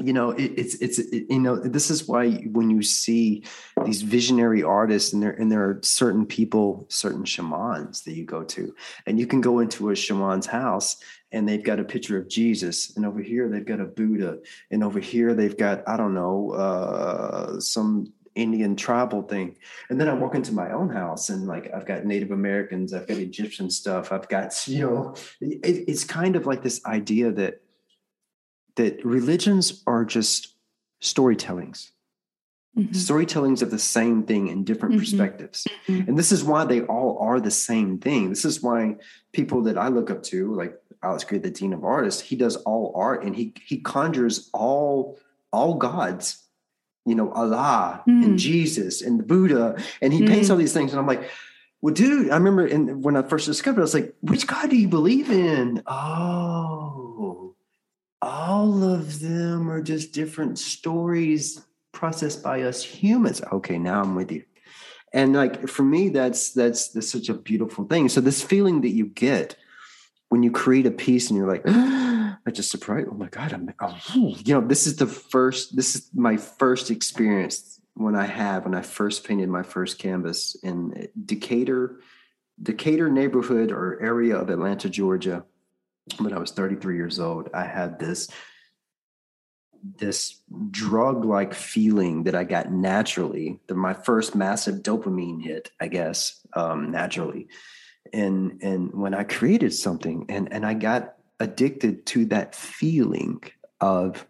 you know it, it's it's it, you know this is why when you see these visionary artists and there and there are certain people certain shamans that you go to and you can go into a shaman's house and they've got a picture of jesus and over here they've got a buddha and over here they've got i don't know uh, some indian tribal thing. And then i walk into my own house and like i've got native americans i've got egyptian stuff i've got you know it, it's kind of like this idea that that religions are just storytellings mm-hmm. storytellings of the same thing in different mm-hmm. perspectives mm-hmm. and this is why they all are the same thing this is why people that i look up to like alex Grey, the dean of artists he does all art and he he conjures all all gods you know allah and mm. jesus and the buddha and he paints mm. all these things and i'm like well, dude, I remember in, when I first discovered, it, I was like, which God do you believe in? Oh, all of them are just different stories processed by us humans. Okay, now I'm with you. And like for me, that's that's that's such a beautiful thing. So this feeling that you get when you create a piece and you're like, (gasps) I just surprised. Oh my God, I'm oh, you know, this is the first, this is my first experience when I have when I first painted my first canvas in Decatur, Decatur neighborhood or area of Atlanta, Georgia when I was 33 years old, I had this this drug like feeling that I got naturally, the, my first massive dopamine hit, I guess, um, naturally. And and when I created something and and I got addicted to that feeling of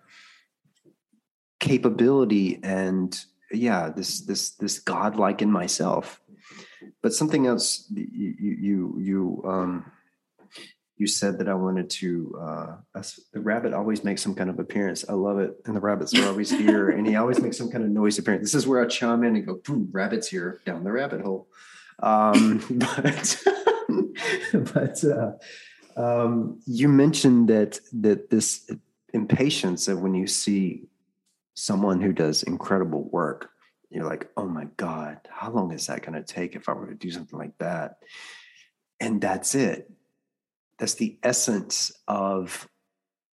capability and yeah, this this this godlike in myself. But something else you you you um you said that I wanted to. Uh, the rabbit always makes some kind of appearance. I love it, and the rabbits are always here, and he always makes some kind of noise appearance. This is where I chime in and go, "Boom, rabbits here down the rabbit hole." Um, (laughs) but (laughs) but uh, um, you mentioned that that this impatience of when you see someone who does incredible work, you're like, "Oh my god, how long is that going to take if I were to do something like that?" And that's it that's the essence of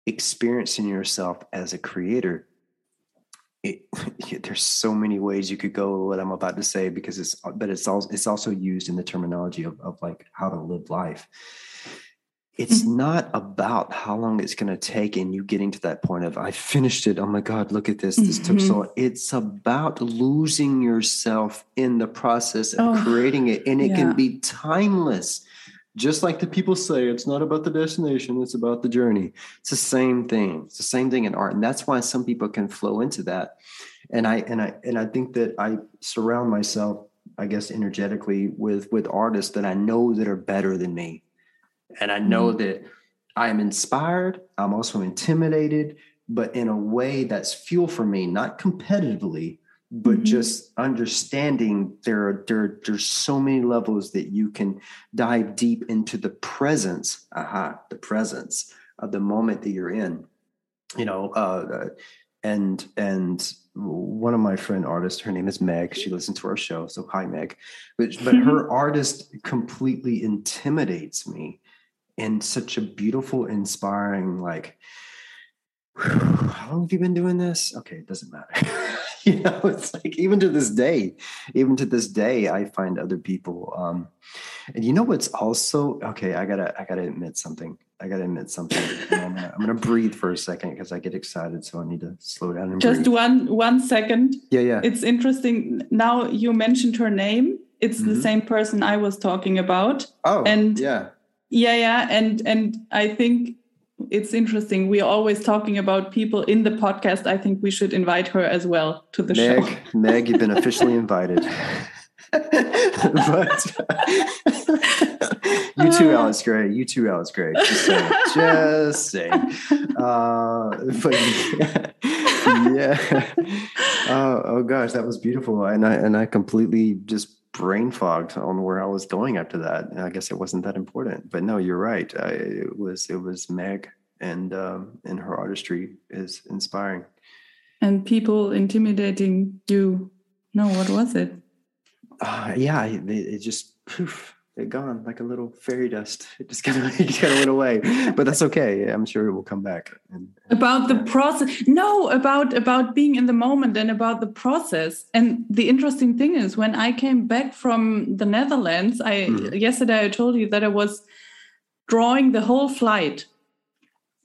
experiencing yourself as a creator it, (laughs) there's so many ways you could go with what I'm about to say because it's but it's also it's also used in the terminology of, of like how to live life. It's mm-hmm. not about how long it's going to take and you getting to that point of I finished it. Oh my God, look at this. This mm-hmm. took so long. It's about losing yourself in the process of oh, creating it. And it yeah. can be timeless just like the people say it's not about the destination it's about the journey. It's the same thing. It's the same thing in art and that's why some people can flow into that. And i and i and i think that i surround myself i guess energetically with with artists that i know that are better than me. And i know mm-hmm. that i am inspired i'm also intimidated but in a way that's fuel for me not competitively but mm-hmm. just understanding there are there there's so many levels that you can dive deep into the presence aha the presence of the moment that you're in you know uh, and and one of my friend artists her name is meg she listens to our show so hi meg but but her mm-hmm. artist completely intimidates me in such a beautiful inspiring like (sighs) how long have you been doing this okay it doesn't matter (laughs) (laughs) you know it's like even to this day even to this day i find other people um and you know what's also okay i gotta i gotta admit something. I gotta admit something. I'm, gonna, I'm gonna breathe for a second because i get excited so i need to slow down and just breathe. one one second. Yeah yeah. It's interesting. Now you mentioned her name. It's mm-hmm. the same person i was talking about. Oh and yeah. Yeah yeah. And and i think it's interesting. We're always talking about people in the podcast. I think we should invite her as well to the Meg, show. (laughs) Meg, you've been officially invited. but (laughs) you too, Alex Grey. You too, Alex Grey. Just saying. Just saying. Uh, but (laughs) yeah. Oh, oh gosh, that was beautiful, and I and I completely just brain fogged on where I was going after that. And I guess it wasn't that important. But no, you're right. I, it was it was Meg, and um, and her artistry is inspiring. And people intimidating you. No, what was it? Uh, yeah, it, it just poof, it gone like a little fairy dust. It just kind of, kind of went away, but that's okay. I'm sure it will come back. And, about the process, no, about about being in the moment and about the process. And the interesting thing is, when I came back from the Netherlands, I mm. yesterday I told you that I was drawing the whole flight.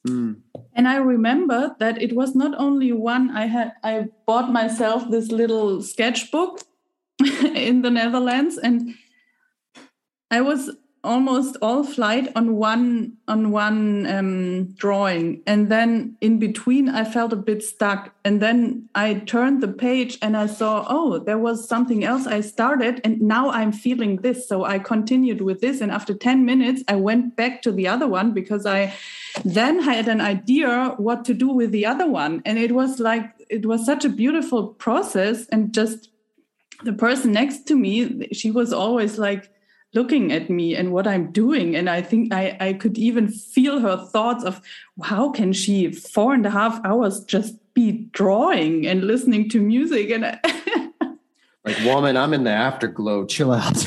Mm. And I remember that it was not only one. I had I bought myself this little sketchbook (laughs) in the Netherlands and I was almost all flight on one on one um, drawing. And then in between i felt a bit stuck. And then i turned the page and i saw oh there was something else. I started and now i'm feeling this. So i continued with this. And after 10 minutes i went back to the other one because i then had an idea what to do with the other one. And it was like it was such a beautiful process. And just the person next to me she was always like looking at me and what I'm doing. And I think I, I could even feel her thoughts of how can she four and a half hours just be drawing and listening to music and (laughs) like woman, I'm in the afterglow. Chill out. (laughs)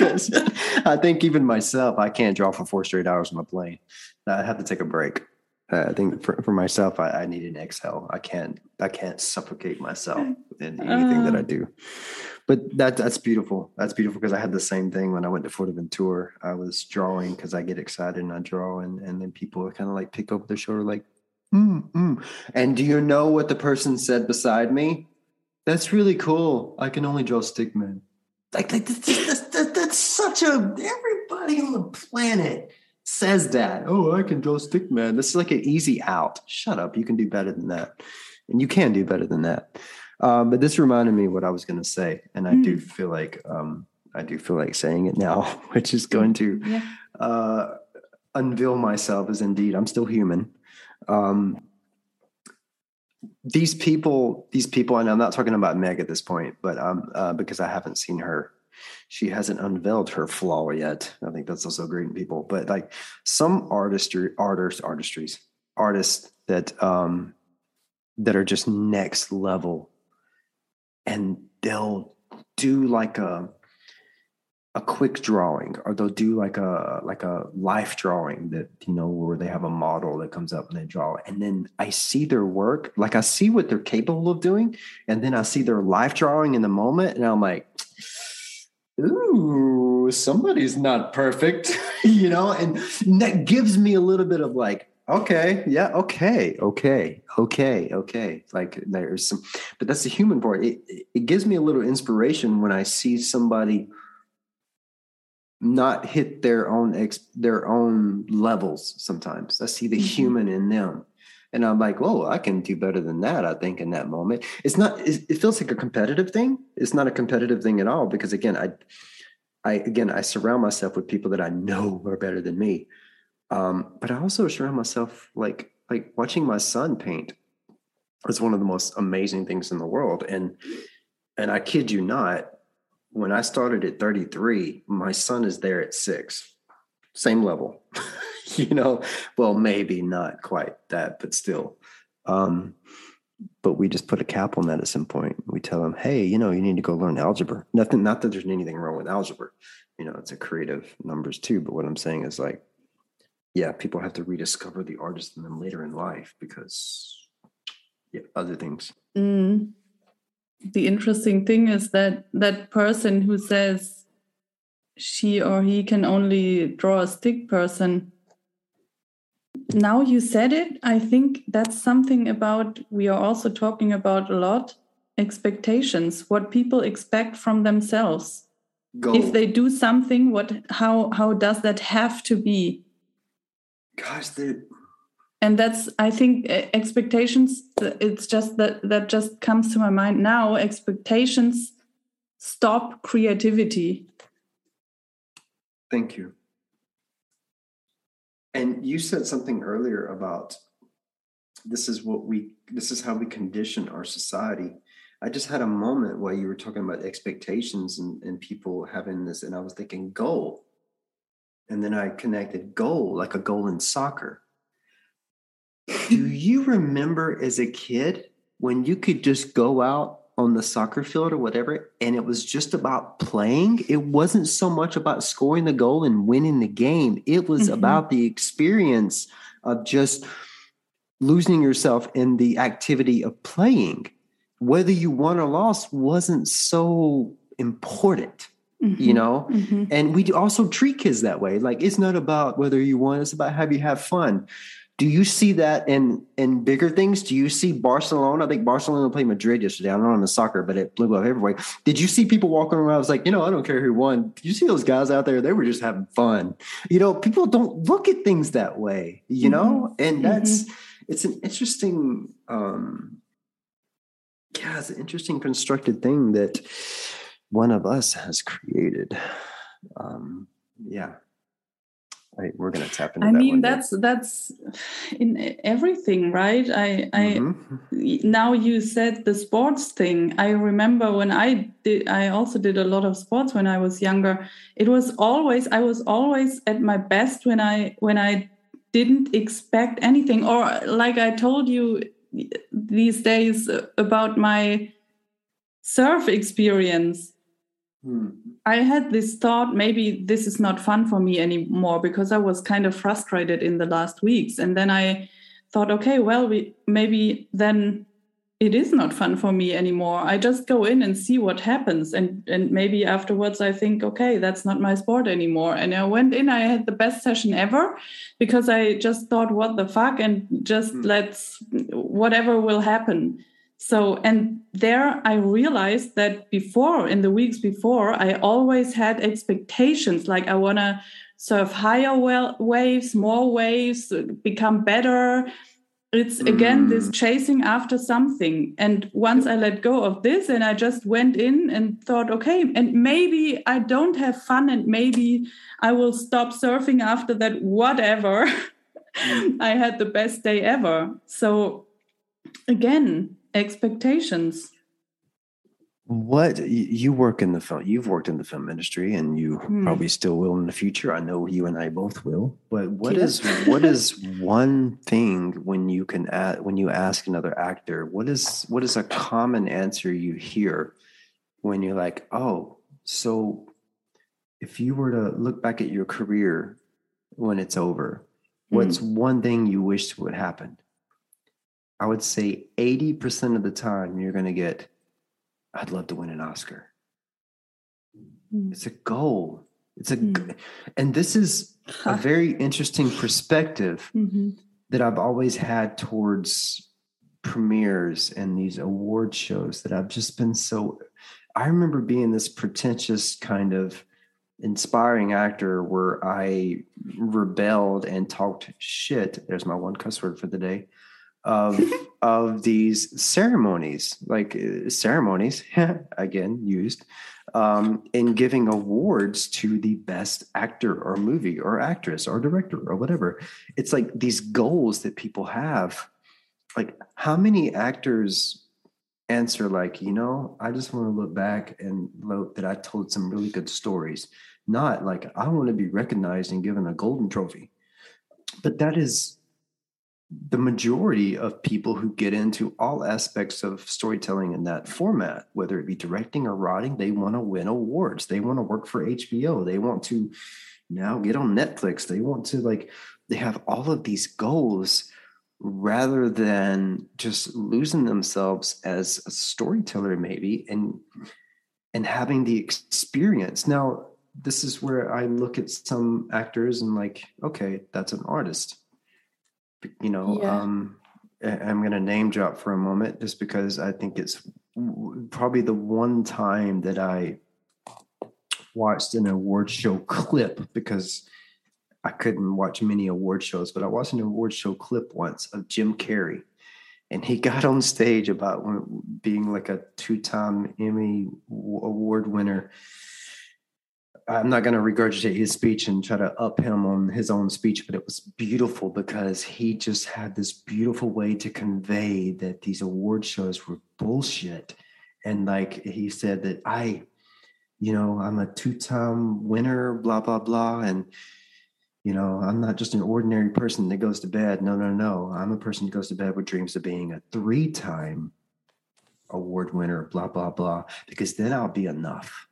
I think even myself, I can't draw for four straight hours on a plane. I have to take a break. Uh, I think for, for myself, I, I, need an exhale. I can't I can't suffocate myself in anything that I do but that that's beautiful. That's beautiful because I had the same thing when I went to Fuerteventura. I was drawing because I get excited and I draw, and and then people kind of like pick over their shoulder, like, mm, mm. And do you know what the person said beside me? That's really cool. I can only draw stickmen. Like, like that's, that's, that's, that's such a everybody on the planet says that. Oh, I can draw stick man. This is like an easy out. Shut up. You can do better than that, and you can do better than that. Um, but this reminded me what I was going to say, and I mm. do hmm. feel like um, I do feel like saying it now, (laughs) which is going to yeah. uh, unveil myself as indeed I'm still human. Um, these people, these people, and I'm not talking about Meg at this point, but um, uh, because I haven't seen her, she hasn't unveiled her flaw yet. I think that's also great in people, but like some artistry, artists, artistries, artists that um, that are just next level and they'll do like a a quick drawing or they'll do like a like a life drawing that you know where they have a model that comes up and they draw and then i see their work like i see what they're capable of doing and then i see their life drawing in the moment and i'm like ooh somebody's not perfect (laughs) you know and that gives me a little bit of like okay yeah okay okay okay okay like there's some but that's the human part. It, it gives me a little inspiration when i see somebody not hit their own ex their own levels sometimes. I see the mm-hmm. human in them and i'm like oh i can do better than that i think in that moment it's not it feels like a competitive thing it's not a competitive thing at all because again i i again i surround myself with people that i know are better than me um, but I also surround myself like like watching my son paint is one of the most amazing things in the world. And and I kid you not, when I started at 33, my son is there at six, same level. (laughs) (laughs) you know, well, maybe not quite that, but still. Um, but we just put a cap on that at some point. We tell them, hey, you know, you need to go learn algebra. Nothing, not that there's anything wrong with algebra. You know, it's a creative numbers too. But what I'm saying is like yeah, people have to rediscover the artist in them later in life because yeah, other things. Mm. The interesting thing is that that person who says she or he can only draw a stick person. Now you said it, I think that's something about we are also talking about a lot expectations, what people expect from themselves. Go. If they do something, what how how does that have to be? gosh the and that's i think expectations it's just that that just comes to my mind now expectations stop creativity Thank you. And you said something earlier about this is what we this is how we condition our society. I just had a moment while you were talking about expectations and, and people having this, and I was thinking goal. And then I connected goal like a goal in soccer. Do you remember as a kid when you could just go out on the soccer field or whatever, and it was just about playing. It wasn't so much about scoring the goal and winning the game. It was mm-hmm. about the experience of just losing yourself in the activity of playing. Whether you won or lost wasn't so important. Mm-hmm. You know, mm-hmm. and we do also treat kids that way. Like it's not about whether you won; it's about have you have fun. Do you see that in in bigger things? Do you see Barcelona? I think Barcelona played Madrid yesterday. I don't know in the soccer, but it blew up everywhere. Did you see people walking around? I was like, you know, I don't care who won. Did you see those guys out there? They were just having fun. You know, people don't look at things that way. You mm-hmm. know, and that's mm-hmm. it's an interesting. um yeah, it's an interesting constructed thing that one of us has created. Um, yeah, Right, we're going to tap into. That. I mean, that's that's in everything, right? I mm-hmm. I now you said the sports thing. I remember when I did. I also did a lot of sports when I was younger. It was always I was always at my best when I when I didn't expect anything, or like I told you these days about my surf experience. Hmm. I had this thought maybe this is not fun for me anymore because I was kind of frustrated in the last weeks. And then I thought, okay, well, we, maybe then it is not fun for me anymore. I just go in and see what happens. And, and maybe afterwards I think, okay, that's not my sport anymore. And I went in, I had the best session ever because I just thought, what the fuck? And just mm. let's, whatever will happen. So, and there I realized that before, in the weeks before, I always had expectations like I want to surf higher waves, more waves, become better. It's again this mm. chasing after something. And once I let go of this and I just went in and thought, okay, and maybe I don't have fun and maybe I will stop surfing after that, whatever. Mm. (laughs) I had the best day ever. So, again, expectations what you work in the film you've worked in the film industry and you hmm. probably still will in the future i know you and i both will but what yes. is what is one thing when you can add, when you ask another actor what is what is a common answer you hear when you're like oh so if you were to look back at your career when it's over what's hmm. one thing you wish would happen I would say 80% of the time you're going to get, I'd love to win an Oscar. Mm. It's a goal. It's a, mm. and this is a very interesting perspective mm-hmm. that I've always had towards premieres and these award shows that I've just been so, I remember being this pretentious kind of inspiring actor where I rebelled and talked shit. There's my one cuss word for the day of (laughs) of these ceremonies, like uh, ceremonies (laughs) again used um, in giving awards to the best actor or movie or actress or director or whatever. It's like these goals that people have. Like, how many actors answer like, you know, I just want to look back and note that I told some really good stories. Not like I want to be recognized and given a golden trophy. But that is the majority of people who get into all aspects of storytelling in that format, whether it be directing or writing, they want to win awards. They want to work for HBO. They want to now get on Netflix. They want to like, they have all of these goals rather than just losing themselves as a storyteller, maybe, and and having the experience. Now, this is where I look at some actors and like, okay, that's an artist you know yeah. um i'm going to name drop for a moment just because i think it's probably the one time that i watched an award show (laughs) clip because i couldn't watch many award shows but i watched an award show clip once of jim carrey and he (laughs) got on stage about being like a two-time emmy award winner I'm not going to regurgitate his speech and try to up him on his own speech, but it was beautiful because he just had this beautiful way to convey that these award shows were bullshit. And like he said that I, you know, I'm a two-time winner, blah blah blah, and you know, I'm not just an ordinary person that goes to bed. No, no, no. I'm a person who goes to bed with dreams of being a three-time award winner, blah blah blah, because then I'll be enough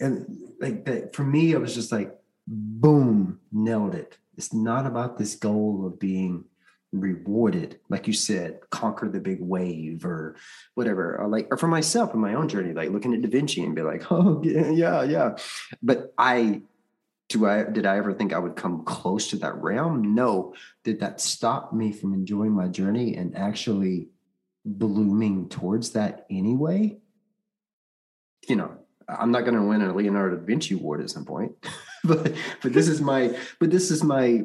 and like that for me, it was just like, boom, nailed it. It's not about this goal of being rewarded, like you said, conquer the big wave or whatever. Or like, or for myself in my own journey, like looking at Da Vinci and be like, (laughs) oh yeah, yeah. But I do I did I ever think I would come close to that realm? No. Did that stop me from enjoying my journey and actually blooming towards that anyway? You know, I'm not going to win a Leonardo da Vinci award at some point, (laughs) but but this is my but this is my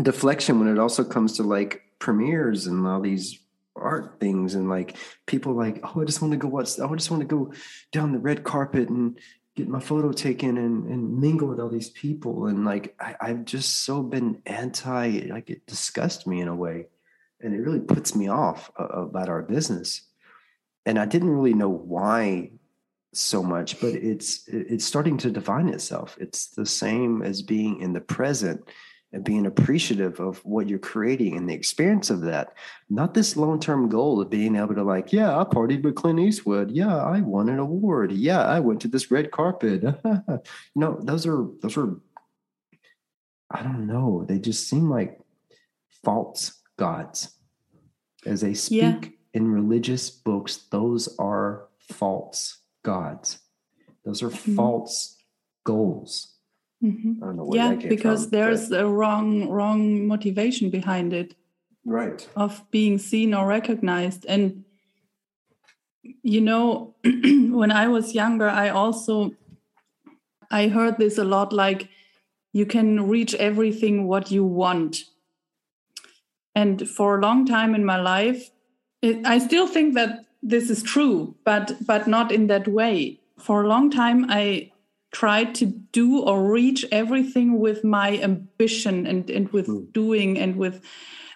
deflection when it also comes to like premieres and all these art things and like people like oh I just want to go watch I just want to go down the red carpet and get my photo taken and, and mingle with all these people. And like I, I've just so been anti like it disgusts me in a way and it really puts me off uh, about our business. And I didn't really know why so much, but it's it's starting to define itself. It's the same as being in the present and being appreciative of what you're creating and the experience of that. Not this long-term goal of being able to like, yeah, I partied with Clint Eastwood. Yeah, I won an award. Yeah, I went to this red carpet. (laughs) you know, those are those are I don't know. They just seem like false gods. As they speak yeah. in religious books, those are false gods. Those are mm-hmm. false goals. Mm-hmm. yeah, because from, there's but... a wrong wrong motivation behind it. Right. Of being seen or recognized. And you know, (clears throat) when I was younger, I also I heard this a lot like you can reach everything what you want. And for a long time in my life, it, I still think that this is true, but but not in that way. For a long time, I tried to do or reach everything with my ambition and and with mm. doing and with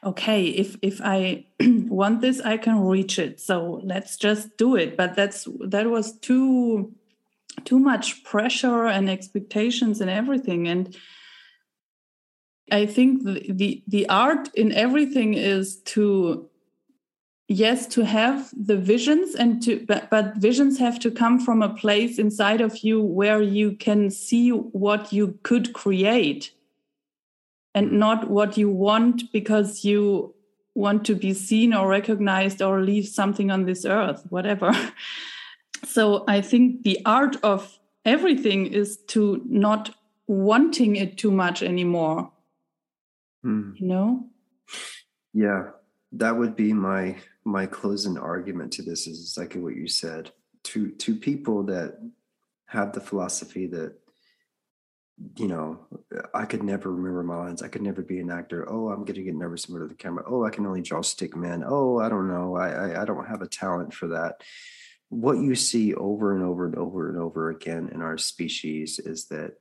okay if if i (clears throat) want this i can reach it so let's just do it but that's that was too too much pressure and expectations and everything and i think the the, the art in everything is to yes to have the visions and to but, but visions have to come from a place inside of you where you can see what you could create and mm. not what you want because you want to be seen or recognized or leave something on this earth whatever (laughs) so i think the art of everything is to not wanting it too much anymore mm. you know yeah that would be my my closing argument to this is exactly what you said. To to people that have the philosophy that you know, I could never remember my lines. I could never be an actor. Oh, I'm to get nervous in front of the camera. Oh, I can only draw stick men. Oh, I don't know. I, I, I don't have a talent for that. What you see over and over and over and over again in our species is that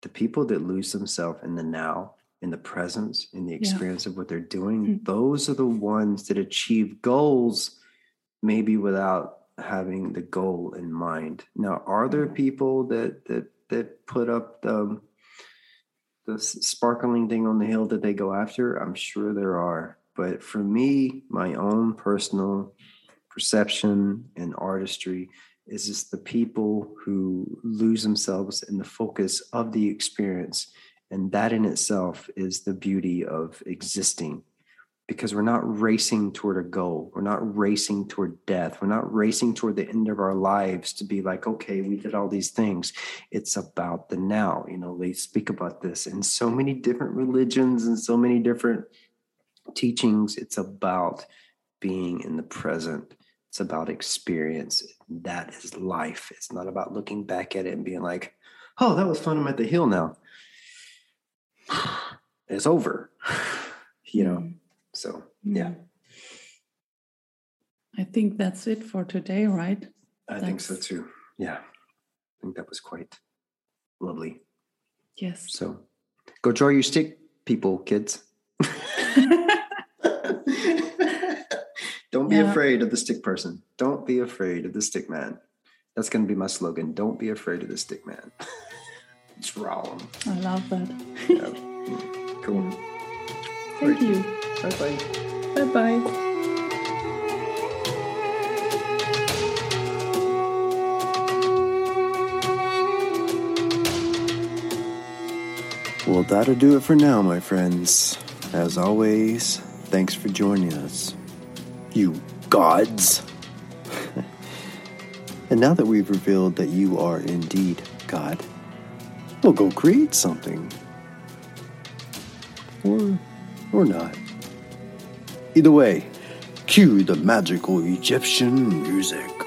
the people that lose themselves in the now in the presence, in the experience yeah. of what they're doing, mm-hmm. those are the ones that achieve goals, maybe without having the goal in mind. Now, are there people that that that put up the the sparkling thing on the hill that they go after? I'm sure there are. But for me, my own personal perception and artistry is just the people who lose themselves in the focus of the experience and that in itself is the beauty of existing because we're not racing toward a goal. We're not racing toward death. We're not racing toward the end of our lives to be like, okay, we did all these things. It's about the now. You know, they speak about this in so many different religions and so many different teachings. It's about being in the present. It's about experience. That is life. It's not about looking back at it and being like, oh, that was fun. I'm at the hill now (sighs) it's over (sighs) you know so yeah mm. i think that's it for today right i that's... think so too yeah i think that was quite lovely. Yes. So go draw your stick, people, kids. (laughs) Don't be Yeah. afraid of the stick person. Don't be afraid of the stick man. That's going to be my slogan. Don't be afraid of the stick man. (laughs) it's wrong. I love that. Yeah. Cool. Thank Great. you. Bye bye. Bye bye. Well, that'll do it for now, my friends. As always, thanks for joining us. You gods! (laughs) and now that we've revealed that you are indeed God, we'll go create something. Or, or not. Either way, cue the magical Egyptian music.